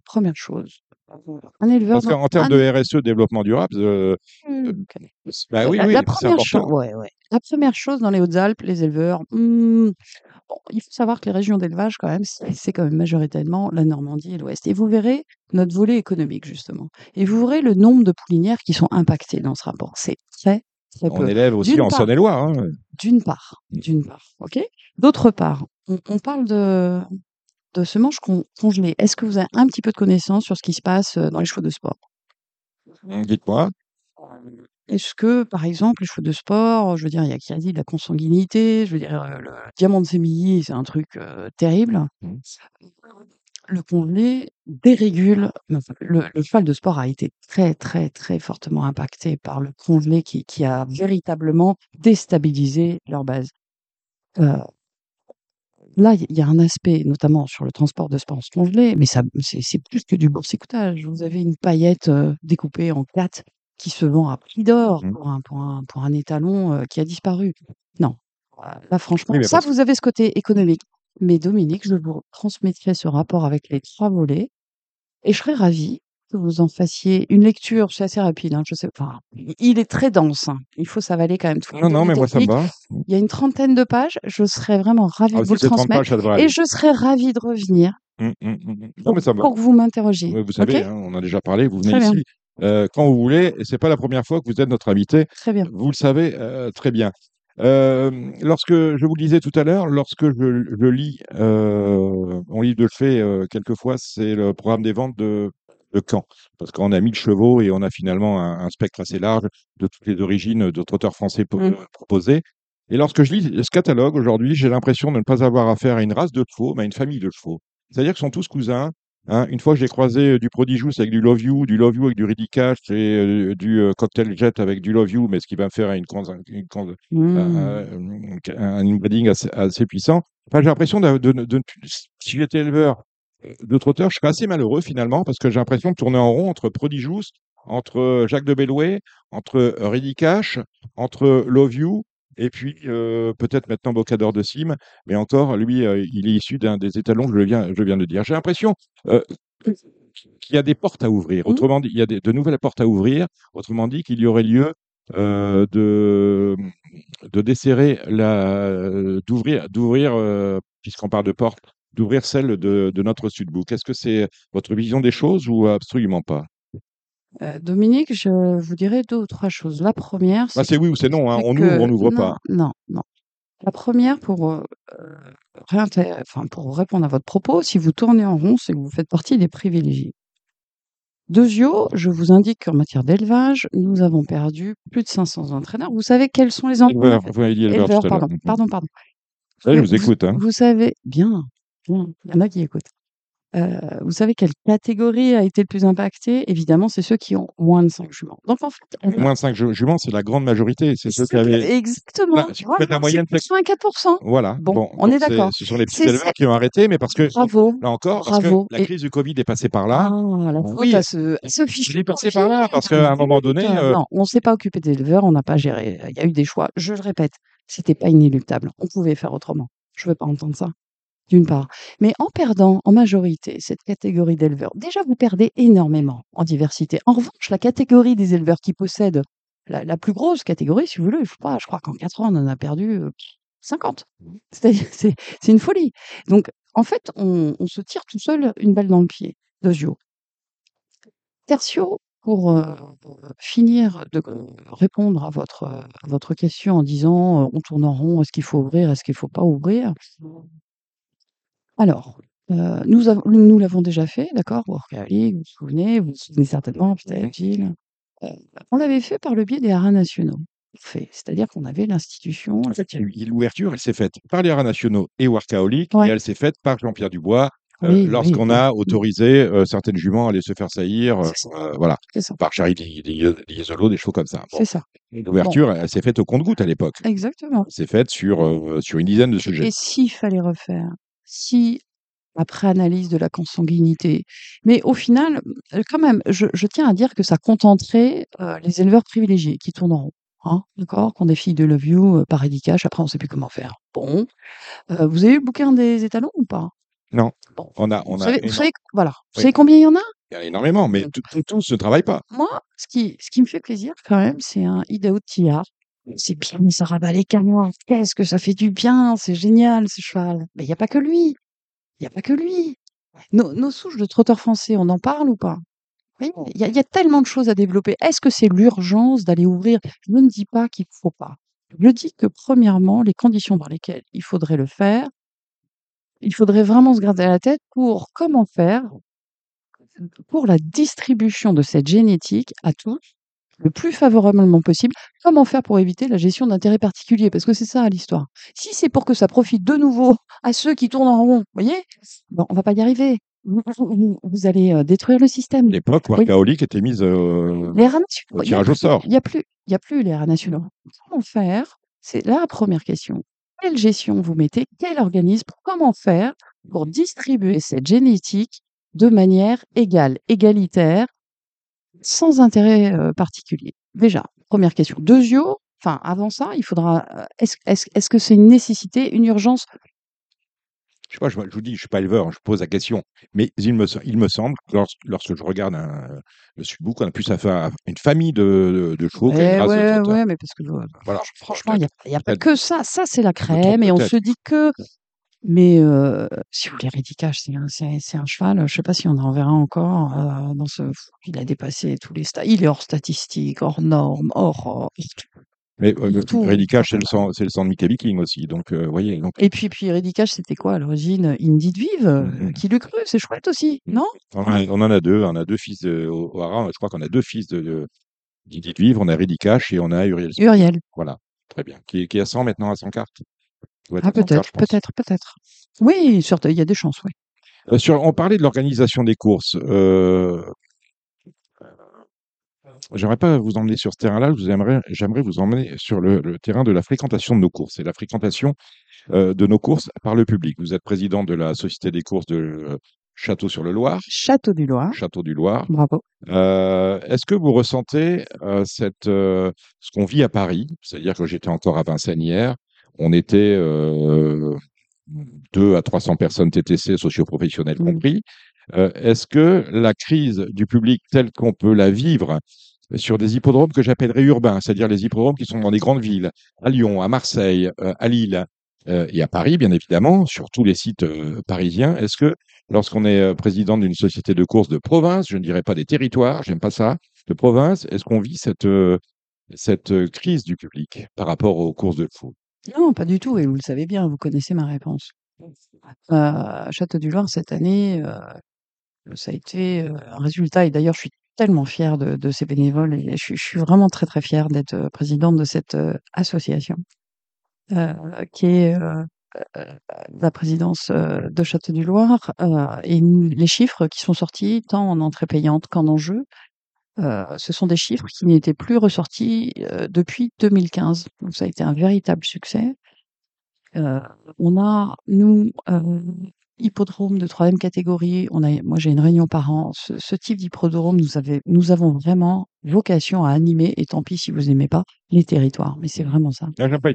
1re chose, heu, un éleveur Parce dans qu'en termes un de RSE, développement durable, heu Mmh, heu, OK. s bah, Heu, oui, la la oui, c'est 1re cho important. ouais, ouais, la 1re chose dans les Hautes-Alpes, les éleveurs, mmh, bon, il faut savoir que les régions d'élevage quand même, c'est c'est quand même majoritairement la Normandie et l'Ouest et vous verrez notre volet économique justement et vous verrez le nombre de poulinières qui sont impactées dans ce rapport. C'est très, très On peu. élève aussi D'une en part Saône-et-Loire, hein, heu. d'une part Mmh. d'une part, OK? D'autre part, on on parle de de semences con congelées. Est-ce que vous avez un petit peu de connaissances sur ce qui se passe, heu, dans les chevaux de sport? Mmh, dites-moi. Est-ce que, par exemple, les chevaux de sport, je veux dire, il y a qui a dit de la consanguinité, je veux dire, heu, le diamant de Sémilly, c'est un truc, heu, terrible. Mmh. Le congelé dérégule le le cheval de sport a été très, très, très fortement impacté par le congelé qui qui a véritablement déstabilisé leur base. Là, il y a un aspect, notamment sur le transport de semences congelées, mais ça c'est plus que du boursicotage. Vous avez une paillette, découpée en 4 qui se vend à prix d'or Mmh. pour un pour un pour un étalon, qui a disparu. Non, là franchement, Oui, ça parce vous avez ce côté économique. Mais Dominique, je vous transmettrai ce rapport avec les 3 volets et je serais ravie que vous en fassiez une lecture. C'est assez rapide, hein, je sais enfin, il est très dense, hein. Il faut s'avaler quand même les Non, non, mais moi ça me va. Il y a une trentaine de pages, je serais vraiment ravie Ah, de vous le c'est 30 transmettre pages, et je serais ravie de revenir Mmh, mmh, mmh mh. Non, pour mais ça me va. pour que vous m'interrogiez. Vous savez, hein, on a déjà parlé, vous venez Très ici, heu, quand vous voulez et c'est pas la 1re fois que vous êtes notre invité. Très bien. Vous le savez, heu, très bien. Hem, lorsque je vous le disais tout à l'heure, lorsque je je lis, heu, mon livre de chevet, heu, quelquefois, c'est le programme des ventes de de Caen. Parce qu'on a 1000 chevaux et on a finalement un, un spectre assez large de toutes les origines de trotteurs français po- Mmh. euh, proposés. Et lorsque je lis ce catalogue aujourd'hui, j'ai l'impression de ne pas avoir affaire à une race de chevaux, mais à une famille de chevaux. C'est-à-dire qu'ils sont tous cousins. hein. Une fois, j'ai croisé euh, du Prodigious avec du Love You, du Love You avec du Ridicash et euh, du euh, Cocktail Jet avec du Love You, mais ce qui va me faire une, une, Mmh. un, inbreeding assez, assez puissant. Enfin, j'ai l'impression de, de, de- de- si j'étais éleveur euh, de trotteurs, je serais assez malheureux finalement parce que j'ai l'impression de tourner en rond entre Prodigious, entre euh, Jacques de Bellouet, entre euh, Ridicash, entre Love You et puis euh, peut-être maintenant Bocador de Sim, mais encore, lui, euh, il est issu d'un des étalons que je viens, je viens de dire. J'ai l'impression euh, qu'il y a des portes à ouvrir. Mmh. Autrement dit, il y a de nouvelles portes à ouvrir. Autrement dit, qu'il y aurait lieu euh, de, de desserrer la, d'ouvrir, d'ouvrir, euh, puisqu'on parle de porte, d'ouvrir celle de, de notre Sudbook. Est-ce que c'est votre vision des choses ou absolument pas? Heu, Dominique, je vous dirais 2 ou 3 choses. La première, bah, c'est C'est oui ou c'est non, hein. c'est on que ouvre, on n'ouvre non, pas. non, non. La première pour, réinté enfin, pour répondre à votre propos, si vous tournez en rond, c'est que vous faites partie des privilégiés. Deuxio, je vous indique qu'en matière d'élevage, nous avons perdu plus de 500 entraîneurs. Vous savez quels sont les entraîneurs? éleveurs, pardon, pardon, pardon. Ça, je Vous vous écoute. Hein. vous savez bien, il y en a qui écoutent. Heu, vous savez quelle catégorie a été le plus impactée? Évidemment, c'est ceux qui ont moins de 5 juments. Donc en fait, on Moins de 5 juments, c'est la grande majorité. C'est ceux qui avaient. exactement, Là, si vous la voilà, c'est moyenne, c'est- 84 Voilà. Bon, Bon, on est d'accord. Ce sont les petits éleveurs qui ont arrêté, mais parce que bravo, là encore, parce que bravo la et crise du Covid est passée par là. ah, la faute Oui, à ce à ce fichu est passée par là, parce qu'à un moment donné, euh, non, on s'est pas occupé des éleveurs, on n'a pas géré. Il y a eu des choix. Je le répète, c'était pas inéluctable. On pouvait faire autrement. Je veux pas entendre ça, d'une part. Mais en perdant en majorité cette catégorie d'éleveurs, déjà vous perdez énormément en diversité. En revanche, la catégorie des éleveurs qui possèdent la, la plus grosse catégorie, si vous voulez, je sais pas, je crois qu'en 4 ans, on en a perdu euh, 50. C'est-à-dire, c'est c'est une folie. Donc, en fait, on, on se tire tout seul une balle dans le pied. Deuxio. Tertio, pour euh, finir de répondre à votre, à votre question en disant euh, on tourne en rond, est-ce qu'il faut ouvrir, est-ce qu'il faut pas ouvrir Alors, euh, nous, avons- nous l'avons déjà fait, d'accord Workaholic, vous vous souvenez, vous vous souvenez certainement, Gilles. Euh, on l'avait fait par le biais des haras nationaux. Fait. C'est-à-dire qu'on avait l'institution. en fait, il y a eu- l'ouverture, elle s'est faite par les haras nationaux et Workaholic, Ouais. et elle s'est faite par Jean-Pierre Dubois, euh, Oui, lorsqu'on oui. a autorisé euh, certaines juments à aller se faire saillir, C'est ça. voilà, par Charlie Li- Li- Liesolo, des choses comme ça. Bon. C'est ça. L'ouverture, elle, s'est faite au compte-goutte à l'époque. Exactement. Elle s'est faite sur, sur une dizaine de sujets. Et s'il fallait refaire, si après analyse de la consanguinité, mais au final, euh, quand même, je, je tiens à dire que ça contenterait euh, les éleveurs privilégiés qui tournent en rond. Hein, D'accord Qu'on des filles de Love You euh, par édicache, après on sait plus comment faire. Bon. Euh, vous avez eu le bouquin des étalons ou pas? Non. Bon. On a, on Vous a, savez, vous savez- voilà. Vous savez combien il y en a? Il y en a énormément, mais tous ne travaillent pas. Moi, ce qui, ce qui me fait plaisir quand même, c'est un Idaho Tillard. C'est bien, ça rabat les canons. Qu'est-ce que ça fait du bien, c'est génial ce cheval. Mais il n'y a pas que lui. Il n'y a pas que lui. Nos, nos souches de trotteurs français, on en parle ou pas? Oui, il y, a- il y a tellement de choses à développer. Est-ce que c'est l'urgence d'aller ouvrir? Je ne dis pas qu'il ne faut pas. Je dis que premièrement, les conditions dans lesquelles il faudrait le faire, il faudrait vraiment se garder à la tête pour comment faire pour la distribution de cette génétique à tous le plus favorablement possible. Comment faire pour éviter la gestion d'intérêts particuliers? Parce que c'est ça l'histoire. Si c'est pour que ça profite de nouveau à ceux qui tournent en rond, vous voyez, bon, on va pas y arriver. Vous, vous- vous allez euh, détruire le système. L'époque, Oui. Workaholic était mise euh, Les au tirage au sort. Il n'y a, plus- il y a plus les rats nationaux. Comment faire? C'est la première question. Quelle gestion vous mettez? Quel organisme? Comment faire pour distribuer cette génétique de manière égale, égalitaire, sans intérêt euh, particulier Déjà, première question. Deuxio, enfin, avant ça, il faudra. euh, Est-ce est-ce- est-ce que c'est une nécessité, une urgence? Je sais pas, je, je vous dis, je suis pas éleveur, hein, je pose la question. Mais il me, il me semble, que lorsque, lorsque je regarde un, le Sudbook, on a plus affaire à une famille de, de, de chevaux Eh ouais, ouais, mais parce que euh, Voilà. franchement, il n'y a, y a pas que ça. Ça, c'est la crème et on se dit que. Mais euh, si vous voulez, Ridicache, c'est un, c'est, c'est un cheval. Je sais pas si on en verra encore euh, dans ce. Il a dépassé tous les stades. Il est hors statistique, hors normes, hors. hors- Mais euh, Cash, c'est le sang, c'est le sang de Mickey Viking aussi. Donc, euh, voyez. Donc, Et puis, puis c'était quoi à l'origine? Indie de Vive, euh, Mhm. qui lui cru, c'est chouette aussi, Mhm. non? On, en a, on en a deux. On a deux fils de, au. Je crois qu'on a deux fils de, Vivre. On a Ready Cash et on a Uriel. Uriel. Voilà. Très bien. Qui, qui est à 100 maintenant à 100 cartes? Ah, à 100 cartes, peut-être, peut-être, peut-être. Oui, il y a des chances, oui. Euh, sur, on parlait de l'organisation des courses. Euh, J'aimerais pas vous emmener sur ce terrain-là. J'aimerais vous emmener sur le, le terrain de la fréquentation de nos courses et la fréquentation euh, de nos courses par le public. Vous êtes président de la Société des courses de euh, Château-sur-le-Loir, Château du Loir. Château du Loir. Bravo. Euh, Est-ce que vous ressentez euh, cette, euh, ce qu'on vit à Paris? C'est-à-dire que j'étais encore à Vincennes hier. On était euh, 2 à 300 personnes TTC, socioprofessionnels Mm. compris. Euh, Est-ce que la crise du public telle qu'on peut la vivre sur des hippodromes que j'appellerais urbains, c'est-à-dire les hippodromes qui sont dans les grandes villes, à Lyon, à Marseille, euh, à Lille euh, et à Paris, bien évidemment, sur tous les sites parisiens, est-ce que lorsqu'on est président d'une société de course de province, je ne dirais pas des territoires, j'aime pas ça, de province, est-ce qu'on vit cette, cette crise du public par rapport aux courses de foot? Non, pas du tout, et vous le savez bien, vous connaissez ma réponse. Euh, Château du Loir, cette année, euh, ça a été euh, un résultat, et d'ailleurs, je suis tellement fière de, de ces bénévoles, et je, suis- je suis vraiment très, très fière d'être euh, présidente de cette association, qui est la présidence de Château du Loir, et les chiffres qui sont sortis, tant en entrée payante qu'en enjeu, ce sont des chiffres qui n'étaient plus ressortis euh, depuis 2015. Donc ça a été un véritable succès. Euh, on a, nous, euh, hippodrome de troisième catégorie, on a, moi j'ai une réunion par an. Ce, ce type d'hippodrome, nous, avait- nous avons vraiment vocation à animer, et tant pis si vous n'aimez pas, les territoires. Mais c'est vraiment ça. Ah, J'aime pas les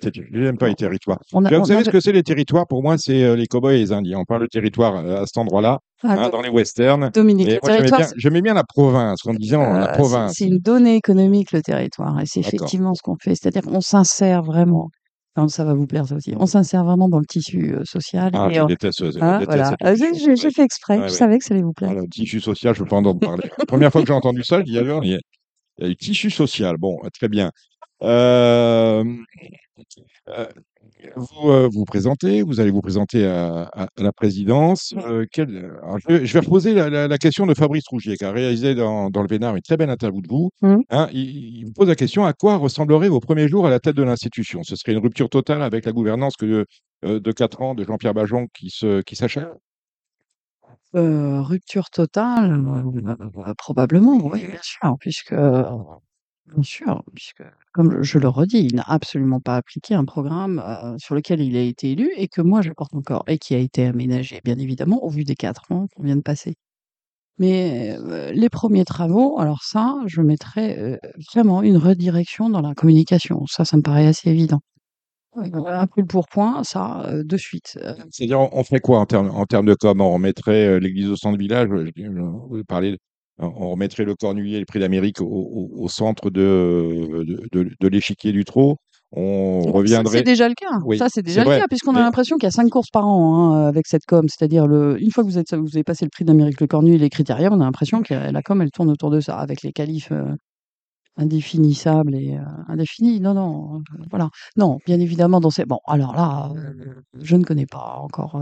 pas territoires. On a, Vous on savez ce que c'est les territoires? Pour moi, c'est euh, les cow-boys et les Indiens. On parle de territoire euh, à cet endroit-là, Ah, hein, dans les westerns. Dominique, Et le moi, j'aimais territoire, bien, j'aimais bien la province, en disant Euh, la province. C'est une donnée économique, le territoire. Et c'est effectivement ce qu'on fait. C'est-à-dire qu'on s'insère vraiment. Non, ça va vous plaire, ça aussi. On s'insère vraiment dans le tissu euh, social. Ah, et je on- déteste, je hein, déteste voilà. cette Ah, J'ai Ouais. fait exprès. Ouais, je ouais. savais que ça allait vous plaire. Ah, le tissu social, je ne peux pas en parler. La première fois que j'ai entendu ça, je dis alors, il y a, il y a du tissu social. Bon, très bien. Euh, euh, vous euh, vous présentez, vous allez vous présenter à, à- à la présidence. Euh, quel- alors, je, vais, je vais reposer la, la- la question de Fabrice Rougier, qui a réalisé dans, dans le Vénard une très belle interview de vous. Mhm. Hein, il, il vous pose la question à quoi ressembleraient vos premiers jours à la tête de l'institution? Ce serait une rupture totale avec la gouvernance que, euh, de quatre ans de Jean-Pierre Bajon qui se qui s'achève? Rupture totale, probablement, oui, bien sûr, puisque, bien sûr, puisque, comme je le redis, il n'a absolument pas appliqué un programme sur lequel il a été élu et que moi je porte encore et qui a été aménagé, bien évidemment, au vu des quatre ans qu'on vient de passer. Mais les premiers travaux, alors ça, je mettrais vraiment une redirection dans la communication. Ça, ça me paraît assez évident. Un peu le pourpoint, ça, de suite. C'est-à-dire, on ferait quoi en termes, de com On remettrait euh, l'église au centre village, je- je- vous parlez, on remettrait le Cornulier et le Prix d'Amérique au, au- au centre de, de, de- de l'échiquier du trot. On Ça, C'est reviendrait. déjà le cas. Oui, ça, c'est déjà le vrai. cas, puisqu'on a Mais- l'impression qu'il y a cinq courses par an hein, avec cette com. C'est-à-dire, le, une fois que vous, êtes, vous avez passé le prix d'Amérique Le Cornu et les critériums, on a l'impression que la com, elle tourne autour de ça, avec les qualifs euh, indéfinissables et euh, indéfinis. Non, non, euh, voilà. Non, bien évidemment, dans ces. Bon, alors là, je ne connais pas encore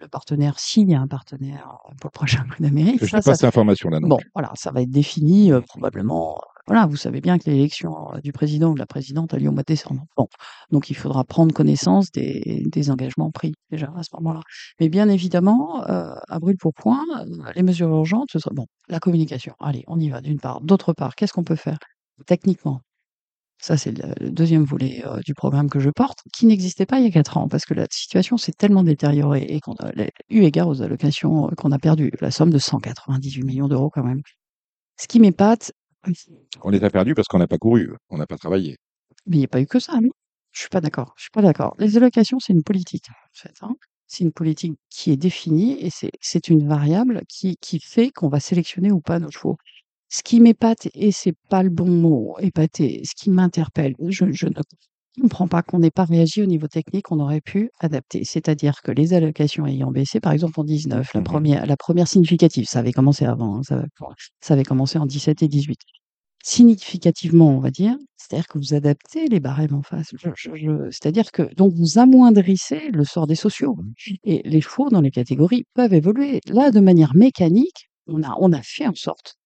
le partenaire, s'il y a un partenaire pour le prochain prix d'Amérique. Je n'ai pas cette information-là. Bon, voilà, ça va être défini euh, probablement. euh, Voilà, vous savez bien que l'élection euh, du président ou de la présidente a lieu au mois de décembre. Bon, donc il faudra prendre connaissance des, des engagements pris déjà à ce moment-là. Mais bien évidemment, euh, à brûle pour point, euh, les mesures urgentes, ce sera bon. La communication, allez, on y va d'une part. D'autre part, qu'est-ce qu'on peut faire techniquement? Ça, c'est le, deuxième volet euh, du programme que je porte, qui n'existait pas il y a quatre ans, parce que la situation s'est tellement détériorée et qu'on a, eu égard aux allocations euh, qu'on a perdues, la somme de 198 millions d'euros quand même. Ce qui m'épate, On les a perdus parce qu'on n'a pas couru, on n'a pas travaillé. mais il n'y a pas eu que ça, non Je suis pas d'accord. Je suis pas d'accord. Les allocations, c'est une politique, en fait. hein. C'est une politique qui est définie et c'est c'est une variable qui, qui fait qu'on va sélectionner ou pas nos chevaux. Ce qui m'épate, et c'est pas le bon mot, épater, ce qui m'interpelle, je, je ne comprends pas qu'on n'ait pas réagi au niveau technique, on aurait pu adapter. C'est-à-dire que les allocations ayant baissé, par exemple en 19, la Mhm. première, la première significative, ça avait commencé avant, hein, ça, ça avait commencé en 17 et 18. significativement, on va dire. C'est-à-dire que vous adaptez les barèmes en face. C'est-à-dire que donc vous amoindrissez le sort des sociaux et les chevaux dans les catégories peuvent évoluer. Là, de manière mécanique, on a on a fait en sorte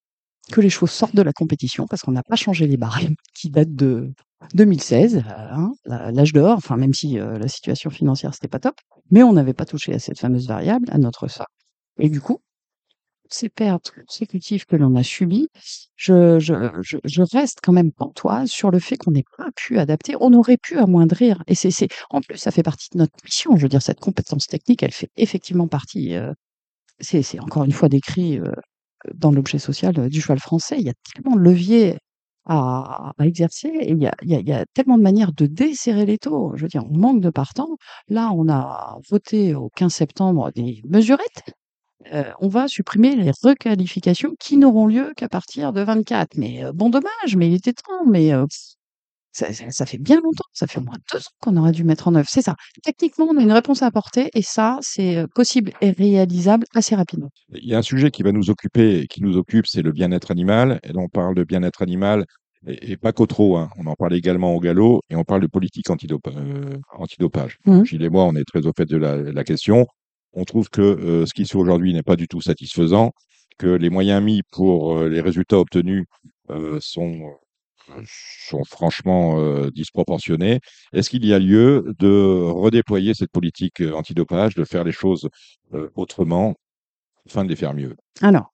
que les chevaux sortent de la compétition parce qu'on n'a pas changé les barèmes (laughs) qui datent de 2016, heu, hein, l'âge d'or, enfin même si, heu, la situation financière c'était pas top, mais on n'avait pas touché à cette fameuse variable, à notre sort et du coup, ces pertes consécutives que l'on a subies, je reste quand même pantoise sur le fait qu'on n'ait pas pu adapter. On aurait pu amoindrir et c'est en plus ça fait partie de notre mission. Je veux dire cette compétence technique, elle fait effectivement partie, heu, c'est encore une fois décrit, dans l'objet social, heu, du cheval français. Il y a tellement de leviers à exercer il y a tellement de manières de desserrer l'étau. Je veux dire, on manque de partants. Là, on a voté au 15 septembre des mesurettes. Heu, on va supprimer les requalifications qui n'auront lieu qu'à partir de 24. Mais, heu, bon dommage, mais il était temps, mais, ça ça ça fait bien longtemps, ça fait au moins 2 ans qu'on aurait dû mettre en œuvre. C'est ça. Techniquement, on a une réponse à apporter et ça, c'est, heu, possible et réalisable assez rapidement. Il y a un sujet qui va nous occuper et qui nous occupe, c'est le bien-être animal et on parle de bien-être animal et et pas qu'au trot, hein. On en parle également au galop et on parle de politique heu, antidopage. Mmh Gilles et moi, on est très au fait de la la question. On trouve que, heu, ce qui se fait aujourd'hui n'est pas du tout satisfaisant, que les moyens mis pour, les résultats obtenus, sont, sont franchement, heu, disproportionnés. Est-ce qu'il y a lieu de redéployer cette politique, heu, antidopage, de faire les choses, heu, autrement, afin de les faire mieux? Alors,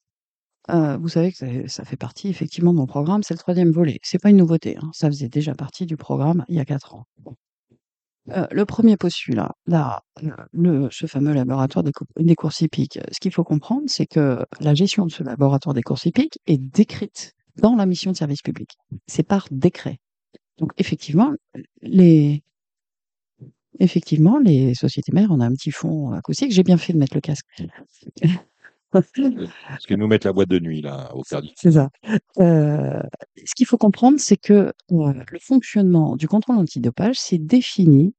heu, vous savez que ça fait partie effectivement de mon programme, c'est le 3e volet. C'est pas une nouveauté, hein, ça faisait déjà partie du programme il y a 4 ans. Le 1er postulat, là, ce fameux laboratoire des des courses hippiques, ce qu'il faut comprendre, c'est que la gestion de ce laboratoire des courses hippiques est décrite dans la mission de service public. C'est par décret. Donc effectivement, les effectivement, les sociétés mères, on a un petit fonds acoustique. J'ai bien fait de mettre le casque. (laughs) Parce qu'ils nous mettent la boîte de nuit là, au Cardif. C'est ça. Heu, ce qu'il faut comprendre, c'est que, heu, le fonctionnement du contrôle antidopage, c'est défini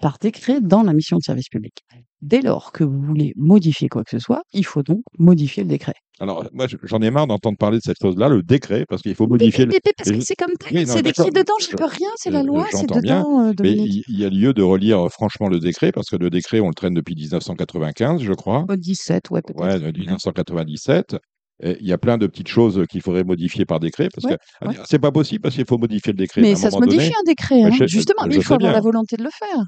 par décret dans la mission de service public. Dès lors que vous voulez modifier quoi que ce soit, il faut donc modifier le décret. Alors, moi, je j'en ai marre d'entendre parler de cette chose-là, le décret, parce qu'il faut modifier mais le mais parce que c'est comme tel, c'est décrit dedans, j'y je peux rien, c'est la loi, c'est bien, dedans, heu, mais il il y a lieu de relire franchement le décret, parce que le décret, on le traîne depuis 1995, je crois. Oh 17, ouais, Ouais, peut-être. de 1997 et il y a plein de petites choses qu'il faudrait modifier par décret, parce Ouais, que ouais. c'est pas possible, parce qu'il faut modifier le décret. À Mais un ça se donné modifie un décret, hein, je justement, il faut avoir la volonté de le faire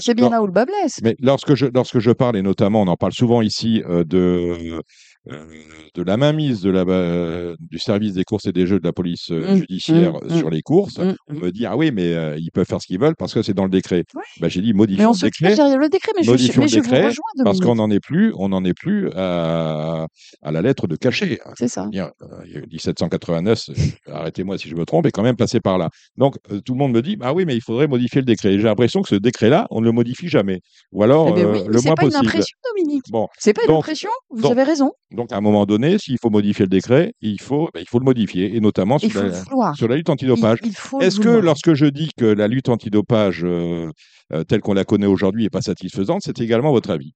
c'est bien là où le bas blesse. mais lorsque je lorsque je parle et notamment, on en parle souvent ici, heu, de, de la mainmise de la ba du service des courses et des jeux de la police, heu, Mmh, judiciaire mmh, sur mmh. les courses, Mmh, on me dit: «Ah oui, mais ils peuvent faire ce qu'ils veulent parce que c'est dans le décret». Bah, j'ai dit: «Modifions on le décret, le décret, mais je mais le je vous décret, rejoins, parce qu'on n'en est plus on n'en est plus à à la lettre de cachet». C'est Je veux ça. dire, heu, il y a eu 1789, arrêtez-moi si je me trompe, est quand même passé par là. Donc tout le monde me dit: «Bah oui, mais il faudrait modifier le décret» et j'ai l'impression que ce décret-là, on ne le modifie jamais ou Eh alors, beh, oui, heu, mais le c'est moins pas une possible. impression, Dominique. Bon, C'est pas une donc impression, vous donc avez raison. Donc à un moment donné, s'il faut modifier le décret, il faut, il faut le modifier et notamment sur la vouloir. sur la lutte antidopage. Est-ce que lorsque je dis que la lutte antidopage, heu heu, telle qu'on la connaît aujourd'hui est pas satisfaisante, c'est également votre avis?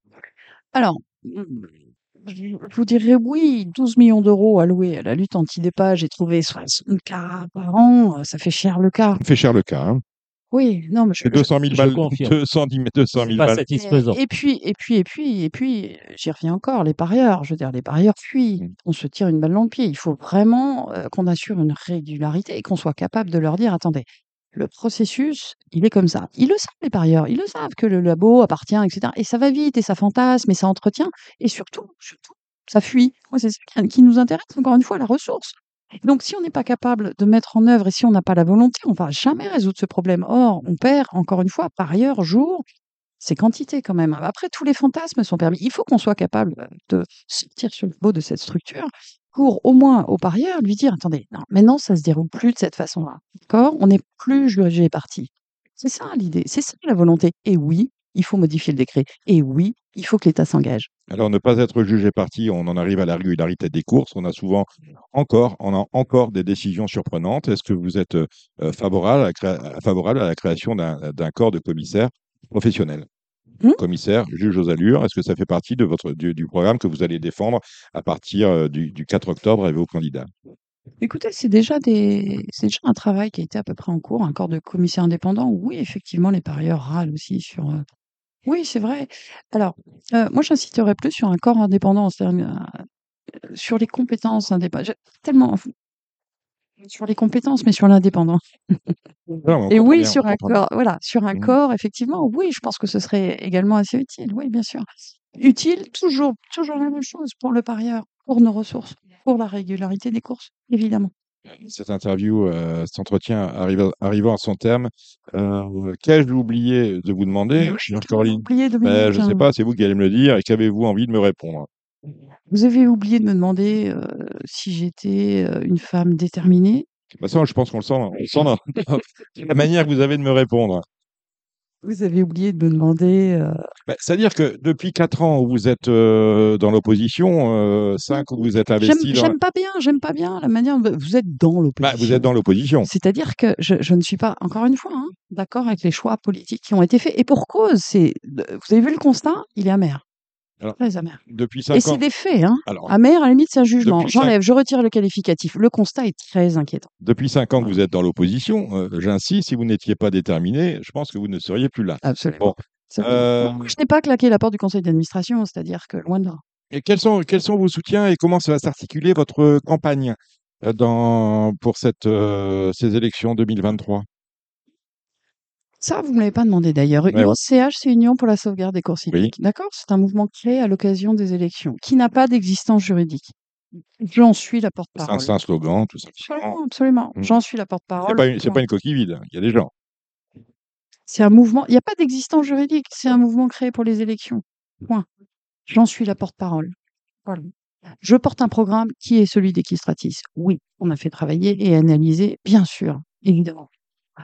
Alors, je vous dirais oui, 12 000 000 € alloués à la lutte antidopage et trouver 60 cas par an, heu, ça fait cher le cas. Ça fait cher le cas, hein. Oui, non, mais je C'est je 200 000 Je balles, confirme. 210 000 200 C'est 000 pas balles. Et satisfaisant. et puis et puis et puis et puis, j'y reviens encore, les parieurs, je veux dire, les parieurs fuient. Mmh. On se tire une balle dans le pied. Il faut vraiment, heu, qu'on assure une régularité et qu'on soit capable de leur dire: «Attendez, le processus, il est comme ça». Ils le savent les parieurs, ils le savent que le labo appartient et cetera et ça va vite et ça fantasme et ça entretient et surtout, surtout, ça fuit. Moi, c'est ça qui nous intéresse, encore une fois, la ressource. Donc si on n'est pas capable de mettre en œuvre et si on n'a pas la volonté, on va jamais résoudre ce problème. Or, on perd, encore une fois, parieurs, jour, c'est quantité quand même. Après, tous les fantasmes sont permis. Il faut qu'on soit capable, heu, de sortir sur le beau de cette structure pour au moins aux parieurs lui dire: «Attendez, non, maintenant ça se déroule plus de cette façon-là. D'accord? On n'est plus jugé partie». C'est ça l'idée, c'est ça la volonté et oui, il faut modifier le décret et oui, il faut que l'État s'engage. Alors ne pas être jugé partie, on en arrive à la régularité des courses. On a souvent encore on a encore des décisions surprenantes. Est-ce que vous êtes, heu, favorable à la créa favorable à la création d'un corps de commissaires professionnels? Mmh? Commissaires, juges aux allures, est-ce que ça fait partie de votre du du programme que vous allez défendre à partir, heu, du du 4 octobre avec vos candidats? Écoutez, c'est déjà des c'est déjà un travail qui a été à peu près en cours, un corps de commissaires indépendants. Oui, effectivement, les parieurs râlent aussi sur, heu oui, c'est vrai. Alors, heu, moi, j'insisterais plus sur un corps indépendant, c'est-à-dire, heu, sur les compétences indépen j'ai tellement sur les compétences, mais sur l'indépendant. Non, on Et comprend oui, bien, on sur un comprend bien. corps, voilà, sur un Mmh. corps, effectivement, oui, je pense que ce serait également assez utile. Oui, bien sûr. Utile, toujours toujours la même chose pour le parieur, pour nos ressources, pour la régularité des courses, évidemment. Cette interview, heu, cet entretien arrivant à son terme, heu, qu'ai-je oublié de vous demander, chère Beh, Dominique? je sais pas, c'est vous qui allez me le dire et qu'avez-vous envie de me répondre? Vous avez oublié de me demander, heu, si j'étais, une femme déterminée. Bah, ça, je pense qu'on le sent on le sent dans (laughs) la manière que vous avez de me répondre. Vous avez oublié de me demander, heu Bah, c'est-à-dire que depuis 4 ans où vous êtes, heu, dans l'opposition, heu, 5 où vous êtes J'aime dans j'aime pas bien j'aime pas bien la manière dont vous êtes dans Bah, vous êtes l'opposition. dans l'opposition. C'est-à-dire que je je ne suis pas, encore une fois, hein, d'accord avec les choix politiques qui ont été faits et pour cause, c'est de vous avez vu le constat? Il est amer. Alors, Très amer. depuis Et 5 c'est ans des faits, hein. alors Amer, à la limite, c'est un jugement. depuis 5 J'enlève, je retire le qualificatif. Le constat est très inquiétant. depuis 5 ans que vous êtes dans l'opposition, heu, j'insiste, si vous n'étiez pas déterminée, je pense que vous ne seriez plus là. Absolument. Bon, Absolument. je n'ai pas claqué la porte du conseil d'administration, c'est-à-dire que loin de là. et quels sont quels sont vos soutiens et comment ça va s'articuler votre campagne, heu, dans pour cette, ces élections 2023? Ça, vous me l'avez pas demandé d'ailleurs. Ouais. USCH, c'est Union pour la sauvegarde des courses Oui. hippiques, d'accord? C'est un mouvement créé à l'occasion des élections, qui n'a pas d'existence juridique. J'en suis la porte-parole. c'est un slogan, tout simplement. absolument. Mmh. J'en suis la C'est porte-parole. pas une c'est Point. pas une coquille vide, il y a des gens. C'est un mouvement il y a pas d'existence juridique, c'est un mouvement créé pour les élections. Point. J'en suis la porte-parole. Voilà. Je porte un programme qui est celui d'Equistratis. Oui, on a fait travailler et analyser, bien sûr, évidemment.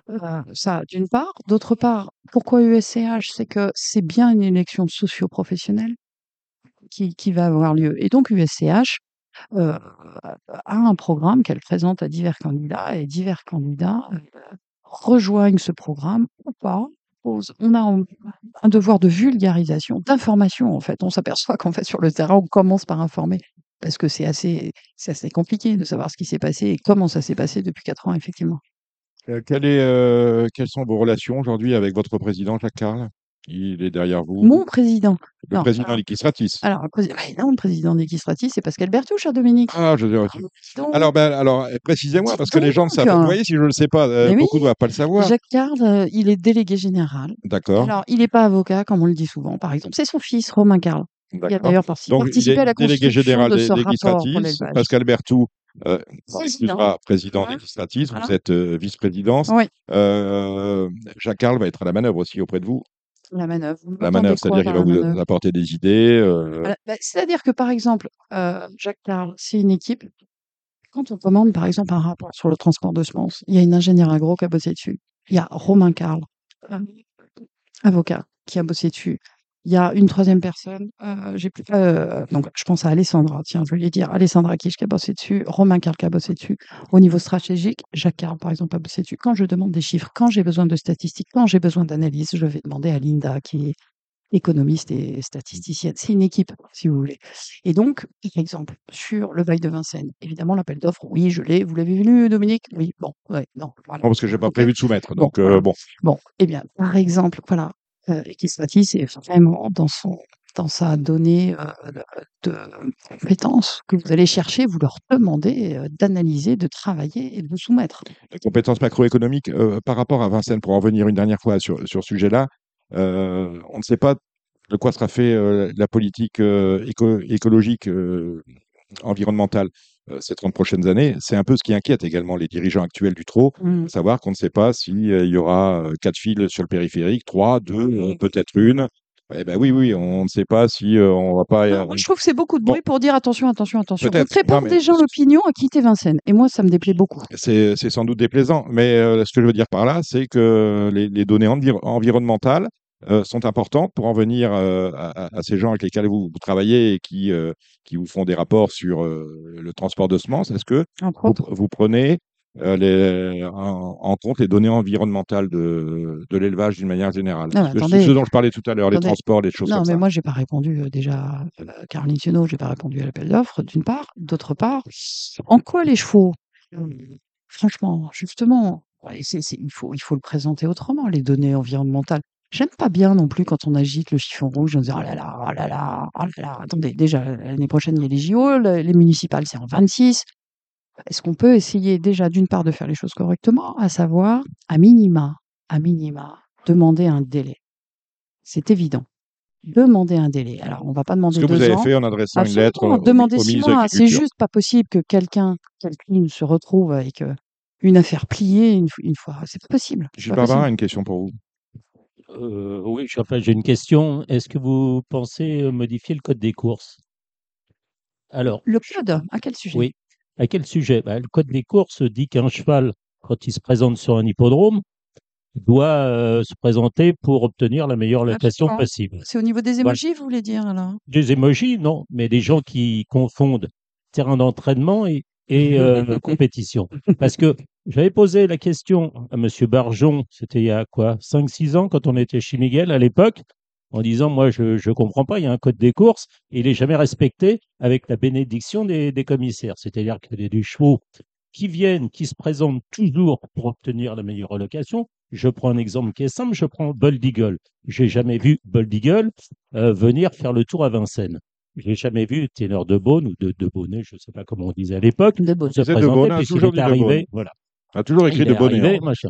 Heu, ça, d'une part. D'autre part, pourquoi USCH? C'est que c'est bien une élection socio-professionnelle qui qui va avoir lieu et donc USCH, heu, a un programme qu'elle présente à divers candidats et divers candidats, heu, rejoignent ce programme ou pas. On a un devoir de vulgarisation, d'information, en fait. On s'aperçoit qu'en fait, sur le terrain, on commence par informer parce que c'est assez assez compliqué de savoir ce qui s'est passé et comment ça s'est passé depuis 4 ans, effectivement. Quelle est, heu, quelles sont vos relations aujourd'hui avec votre président Jacques Carle? Il est derrière vous? Mon président? Le Non, président alors d'Equistratis? alors le prési bah non, le président c'est Pascal Berthoud, cher Dominique. Ah, je Ah, dis donc! alors, ben, alors, précisez-moi Dis parce que les gens ne savent pas vous voyez, si je le sais pas, Mais oui, beaucoup doivent pas le savoir. Jacques Carle, il est délégué général. D'accord. Alors, il est pas avocat, comme on le dit souvent, par exemple. C'est son fils, Romain Carle, qui a D'accord. d'ailleurs parti Donc il participé est à la délégué construction général de ce rapport pour d'Equistratis. l'élevage. Pascal Berthoud, heu, Président. président Voilà. d'Equistratis. Vous êtes, heu, vice-présidente. Oui. Heu, Jacques Carle va être à la manœuvre aussi auprès de vous? La manœuvre. Vous La manœuvre, c'est-à-dire qu'il va vous manœuvre? apporter des idées, Voilà, bah, c'est-à-dire que, par exemple, Jacques Carle, c'est une équipe. Quand on commande, par exemple, un rapport sur le transport de semences, il y a une ingénieure agro qui a bossé dessus. Il y a Romain Carle, heu, avocat, qui a bossé dessus. Il y a une 3e personne, j'ai plus heu, donc je pense à Alessandra, tiens, je lui dire, Alessandra Kish qui a bossé dessus, Romain Carle qui a bossé dessus. Au niveau stratégique, Jacques Carle, par exemple, a bossé dessus. Quand je demande des chiffres, quand j'ai besoin de statistiques, quand j'ai besoin d'analyses, je vais demander à Linda qui est économiste et statisticienne. C'est une équipe, si vous voulez. Et donc, par exemple, sur le Val de Vincennes, évidemment, l'appel d'offres, oui, je l'ai. Vous l'avez lu, Dominique? Oui, bon, ouais, non, voilà. Non, parce que j'ai pas OK. prévu de soumettre, donc voilà. bon. Bon, eh bien, par exemple, voilà, heu, Equistratis est vraiment dans son dans sa donnée, heu, de compétences que vous allez chercher, vous leur demandez, heu, d'analyser, de travailler et de vous soumettre. Les compétences macroéconomiques, par rapport à Vincennes, pour en revenir une dernière fois sur sur ce sujet-là, on ne sait pas de quoi sera fait, la politique, écologique, environnementale, ces 30 prochaines années. C'est un peu ce qui inquiète également les dirigeants actuels du trot, Mmh. savoir qu'on ne sait pas si, heu, il y aura, heu, 4 files sur le périphérique, 3, 2, heu, peut-être 1. Eh bah, oui, oui, on ne sait pas si, heu, on va pas Non, moi, je trouve que c'est beaucoup de bon. bruit pour dire: «Attention, attention, attention». Vous mais des gens l'opinion à quitter Vincennes et moi, ça me déplaît beaucoup. C'est sans doute déplaisant, mais ce que je veux dire par là, c'est que les les données envir environnementales, heu, sont importantes pour en venir, heu, à ces gens avec lesquels vous vous travaillez et qui, heu, qui vous font des rapports sur, le transport de semences. Est-ce que vous prenez, les en en compte les données environnementales de de l'élevage d'une manière générale? Non, mais Ce dont je parlais tout à l'heure, les transports, les choses Non, comme mais ça. moi, j'ai pas répondu, déjà, Caroline Thienaud, j'ai pas répondu à l'appel d'offres, d'une part. D'autre part, en quoi les chevaux? Franchement, justement, il faut il faut le présenter autrement, les données environnementales. J'aime pas bien non plus quand on agite le chiffon rouge en disant: «Oh là là, oh là là, oh là là, attendez, déjà, l'année prochaine, il y a les JO, le les municipales, c'est en 26». Est-ce qu'on peut essayer déjà, d'une part, de faire les choses correctement, à savoir, à minima, à minima, demander un délai? C'est évident. Demander un délai. Alors, on va pas Ce demander que vous 2 avez ans. fait en adressant une lettre, Absolument, au demander au 6 ministre de mois. C'est juste pas possible que quelqu'un quelqu'une se retrouve avec, heu, une affaire pliée une une fois. C'est pas possible, Gilles pas Barbarin a possible. une question pour vous. Heu, oui, enfin, j'ai une question. Est-ce que vous pensez, heu, modifier le code des courses? Alors, Le code? À quel sujet? oui. À quel sujet? Bah, le code des courses dit qu'un cheval, quand il se présente sur un hippodrome, doit, heu, se présenter pour obtenir la meilleure location Absolument. possible. C'est au niveau des émojis, vous voulez dire, alors? Des émojis, non, mais des gens qui confondent terrain d'entraînement et et heu, (laughs) compétition. Parce que j'avais posé la question à monsieur Barjon, c'était il y a quoi? 5-6 ans quand on était chez Miguel à l'époque, en disant: «Moi, je je comprends pas, il y a un code des courses et il est jamais respecté avec la bénédiction des des commissaires». C'est-à-dire qu'il y a des chevaux qui viennent, qui se présentent toujours pour obtenir la meilleure allocation. Je prends un exemple qui est simple, je prends Bold Eagle. J'ai jamais vu Bold Eagle, heu, venir faire le tour à Vincennes. J'ai jamais vu Ténor de Beaune ou de de Bonnet, je sais pas comment on disait à l'époque, De Beaune. se C'est de présenter Beaune, a puisqu'il toujours est dit de Beaune. arrivé voilà. A toujours écrit Il de Bonnet, arrivé, hein. machin.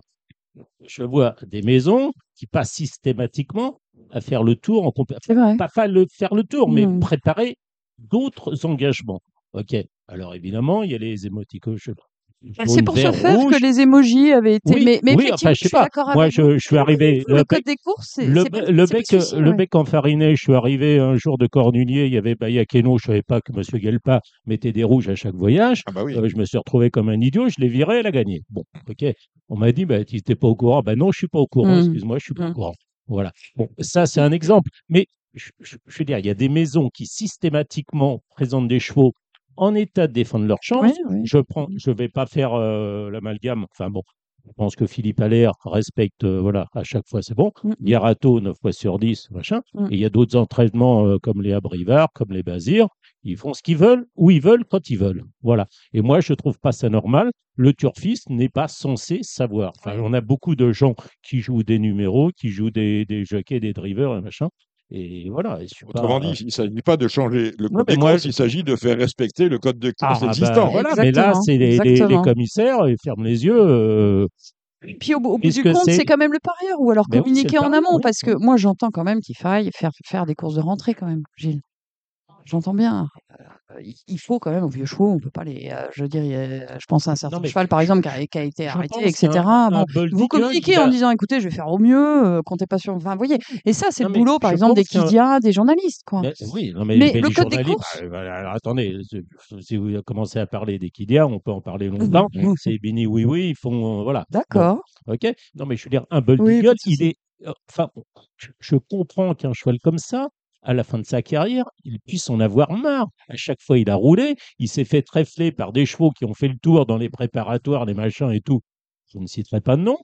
Je vois des maisons qui passent systématiquement à faire le tour en compé C'est vrai. pas pas le faire le tour, mais Mmh. préparer d'autres engagements. OK. Alors évidemment, il y a les émoticônes c'est jaune, pour ce faire rouge. que les émojis avaient été Oui, mais mais oui, enfin, je je sais suis pas. d'accord Moi, avec je je suis arrivé le le code bec des courses, c'est le c'est pas c'est bec, le heu, souci, le ouais. bec enfariné, je suis arrivé un jour de Cornoulier, il y avait Baïa-Keno, je savais pas que monsieur Guelpas mettait des rouges à chaque voyage. Ah bah oui. Heu, je me suis retrouvé comme un idiot, je l'ai viré, elle a gagné. Bon, OK. On m'a dit: «Bah, tu étais pas au courant». «Bah non, je suis pas au courant, Mmh. excuse-moi, je suis pas au Mmh. courant». Voilà. Bon, ça, c'est un exemple. Mais je je je veux dire, il y a des maisons qui systématiquement présentent des chevaux en état de défendre leur chance. Je prends je vais pas faire, heu, l'amalgame, enfin bon, je pense que Philippe Allaire respecte, heu, voilà, à chaque fois, c'est bon. Garato, 9 fois sur 10, machin. Mmh. Et il y a d'autres entraînements, heu, comme les Abrivard, comme les Bazir. Ils font ce qu'ils veulent, où ils veulent, quand ils veulent. Voilà. Et moi, je trouve pas ça normal. Le turfiste n'est pas censé savoir. Enfin, on a beaucoup de gens qui jouent des numéros, qui jouent des des jockeys, des drivers et machin. Et voilà, et je suis Autrement pas dit, il s'agit pas de changer le code des moi courses, il s'agit de faire respecter le code de course Ah bah, existant. voilà, mais là, c'est les les les exactement. commissaires, ils ferment les yeux, heu Puis au bout au bout du compte, c'est quand même le parieur ou alors mais oui, c'est le communiquer en amont oui, parce que moi, j'entends quand même qu'il faille faire faire des courses de rentrée quand même, Gilles. J'entends bien. Heu, il faut quand même aux vieux chevaux, on peut pas les, heu, je veux dire, a je pense à un certain cheval, par exemple, qui a qui a été arrêté et pense qu'un cetera. un Bon, Bold vous communiquez en disant: «Écoutez, je vais faire au mieux, heu, comptez pas sur» enfin, vous voyez? Et ça, c'est le boulot, par exemple, des Kidia, des journalistes, quoi. Mais oui, non, mais Mais mais le les code des courses bah, bah, alors attendez, si vous commencez à parler des Kidia, on peut en parler longtemps. C'est Bini Oui Oui, ils font, heu, voilà. Bon, D'accord. OK. Non, mais je veux dire, un Bold Oui, il est, heu, enfin, je comprends qu'un cheval comme ça, à la fin de sa carrière, il puisse en avoir marre. À chaque fois, il a roulé, il s'est fait tréfler par des chevaux qui ont fait le tour dans les préparatoires, les machins et tout. Je ne citerai pas de nom,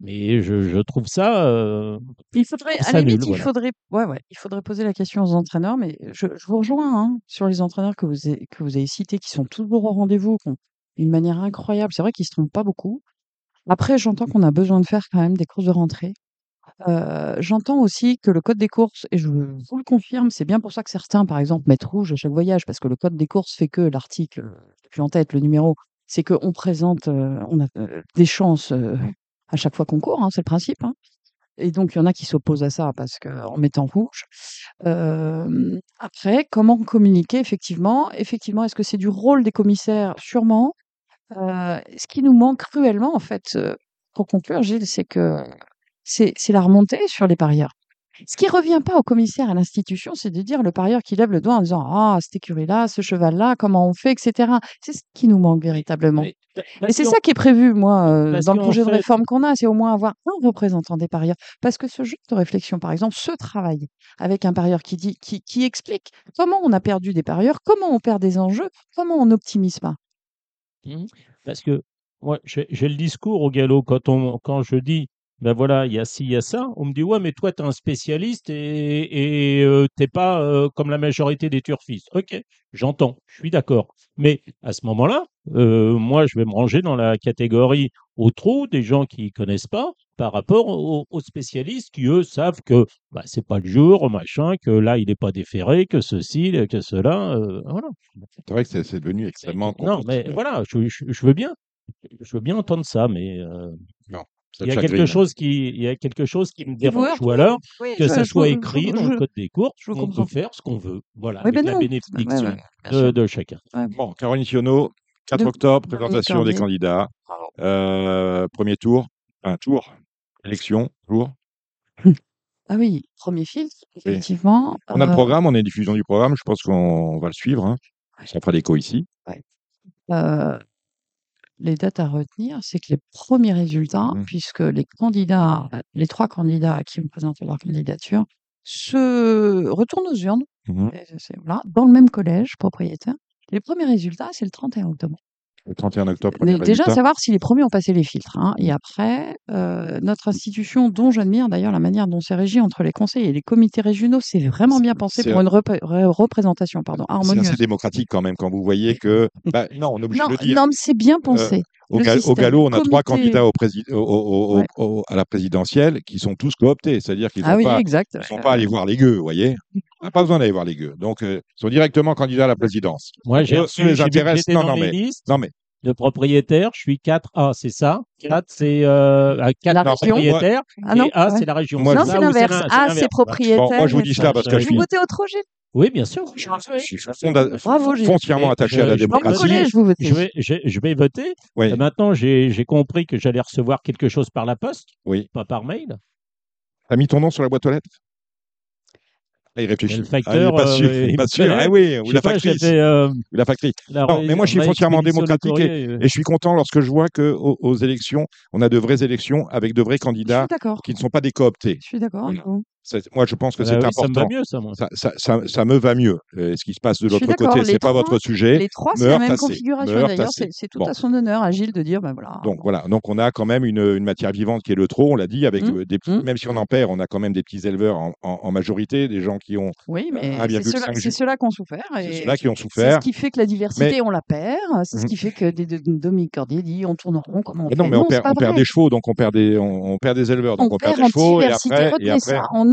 mais je je trouve ça, heu, Il faudrait à nul, il voilà. faudrait ouais, ouais, il faudrait poser la question aux entraîneurs, mais je je vous rejoins, hein, sur les entraîneurs que vous avez que vous avez cités, qui sont toujours au rendez-vous, qui ont une manière incroyable. C'est vrai qu'ils se trompent pas beaucoup. Après, j'entends qu'on a besoin de faire quand même des courses de rentrée. J'entends aussi que le code des courses et je vous le confirme, c'est bien pour ça que certains, par exemple, mettent rouge à chaque voyage parce que le code des courses fait que l'article, heu, j'ai plus en tête le numéro, c'est qu'on présente, heu, on a, heu, des chances, à chaque fois qu'on court, hein, c'est le principe, hein. Et donc il y en a qui s'opposent à ça parce qu'en mettant rouge. Après, comment communiquer effectivement? Effectivement, est-ce que c'est du rôle des commissaires? Sûrement. Ce qui nous manque cruellement, en fait, pour conclure, Gilles, c'est que c'est la remontée sur les parieurs. Ce qui revient pas aux commissaires, à l'institution, c'est de dire le parieur qui lève le doigt en disant: «Ah, cette écurie-là, ce cheval-là, comment on fait?» et cetera. C'est ce qui nous manque véritablement. Mais Et c'est ça qui est prévu, moi, parce dans le projet de réforme qu'on a, c'est au moins avoir un représentant des parieurs. Parce que ce genre de réflexion, par exemple, ce travail avec un parieur qui dit qui qui explique comment on a perdu des parieurs, comment on perd des enjeux, comment on n'optimise pas. Mmh mh. Parce que moi, j'ai j'ai le discours au galop quand on quand je dis ben voilà, il y a ci, il y a ça. On me dit, ouais, mais toi, tu es un spécialiste et, et euh, t'es pas euh, comme la majorité des turfistes. Ok, j'entends, je suis d'accord. Mais à ce moment-là, euh, moi, je vais me ranger dans la catégorie au trou des gens qui connaissent pas par rapport aux, aux spécialistes qui, eux, savent que bah, c'est pas le jour, machin, que là, il n'est pas déféré, que ceci, que cela. euh, voilà. C'est vrai que c'est c'est devenu extrêmement Non, mais voilà, je, je- je veux bien. Je veux bien entendre ça, mais Ça il y a quelque chose qui, il y a quelque chose qui me dérange. Ou alors Oui, que je- ça je soit écrit je- dans le code des cours, je on peut faire ce qu'on veut. Voilà, Oui, avec ben la non. bénédiction Ouais, ouais, bien de, chacun. Bon, Caroline Sionneau, 4 De- octobre, présentation des candidats. Euh, premier tour, un tour, élection, tour. Ah oui, premier filtre, effectivement. On a le Euh, programme, on a une diffusion du programme. Je pense qu'on va le suivre. Hein. Ça fera l'écho ici. euh, les dates à retenir, c'est que les premiers résultats, Mhm. puisque les candidats, les trois candidats qui ont présenté leur candidature, se retournent aux urnes, et voilà, dans le même collège propriétaire. Les premiers résultats, c'est le 31 octobre. Le 31 octobre, Mais premier déjà, résultat. savoir si les premiers ont passé les filtres. hein. Et après, euh, notre institution, dont j'admire d'ailleurs la manière dont c'est régi entre les conseils et les comités régionaux, c'est vraiment bien pensé C'est- pour une repré- ré- représentation pardon, C'est harmonieuse. assez démocratique quand même quand vous voyez que. Bah, non, on est obligé Non, de le dire. non, mais c'est bien pensé. Au, galop, on a trois candidats au au- Ouais. à la présidentielle qui sont tous cooptés. C'est-à-dire qu'ils Ah ne oui, ils sont pas allés voir les gueux, vous voyez. On n'a pas besoin d'aller voir les gueux. Donc, euh, ils sont directement candidats à la présidence. Moi, j'ai reçu, les intéresse- non, non, mais- listes Non, mais de propriétaires. Je suis 4A, c'est ça 4, c'est euh, à 4 La Non, région. propriétaires. Ah non, et A, ouais. c'est la région. Moi, non, je- c'est l'inverse. Ah, l'inverse c'est propriétaire. bon, moi, je vous dis ça parce que ça, je Vous suis, votez au Trojet Oui, bien sûr. je suis Bravo, foncièrement attaché à la démocratie. vous. Je vais, je, je vais voter. Oui, Euh, Maintenant, j'ai j'ai compris que j'allais recevoir quelque chose par la poste, oui. pas par mail. T'as mis ton nom sur la boîte aux lettres? Là, il réfléchit. Mais le Ah, il facteur, est pas sûr. euh, il pas sûr. Ah oui, ou Je la sais pas, j'ai factrice. fait, euh, ou la factrice. la Non, mais moi, je suis foncièrement démocratique euh. Et je suis content lorsque je vois que aux, élections, on a de vraies élections avec de vrais candidats qui ne sont pas des cooptés. Je suis d'accord. Moi, je pense que Ah c'est oui, Ça me important. va mieux, ça, moi. Ça, ça, ça- ça me va mieux. Ce qui se passe de l'autre côté, c'est pas votre sujet. Les trois, c'est la même configuration. D'ailleurs, c'est c'est tout Bon. à son honneur à Gilles de dire, ben voilà. Donc voilà. Donc on a quand même une, une matière vivante qui est le trot. On l'a dit avec Mm. euh, des petits- Mm. même si on en perd, on a quand même des petits éleveurs en, en- en majorité, des gens qui ont. Oui, mais c'est ceux-là, c'est qui ont souffert. C'est ceux-là qui ont C'est souffert. ce qui fait que la diversité, Mais- on la perd. C'est ce Mhm. qui fait que des, des- Dominique Cordier dit on tourne rond comme on non, mais on c'est perd, des chevaux, donc on perd des, on, on perd des éleveurs, donc On, perd, des chevaux, en et après,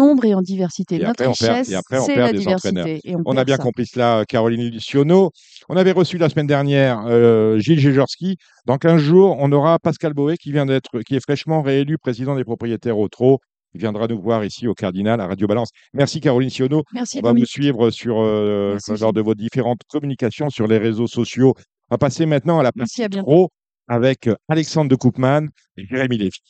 et en nombre et en diversité. et Notre après, richesse, c'est la des entraîneurs. diversité. Et on, On a bien ça. compris cela, Caroline Luciono. On avait reçu la semaine dernière euh, Gilles Géjorski. Dans 15 jours, on aura Pascal Boé qui vient d'être, qui est fraîchement réélu président des propriétaires au trot. Il viendra nous voir ici au Cardinal à Radio Balance. Merci Caroline Sionneau. Merci On va vous suivre sur, euh, Merci, lors Gilles. de vos différentes communications sur les réseaux sociaux. On va passer maintenant à la partie pro avec Alexandre de Koopman et Jérémy Lévy.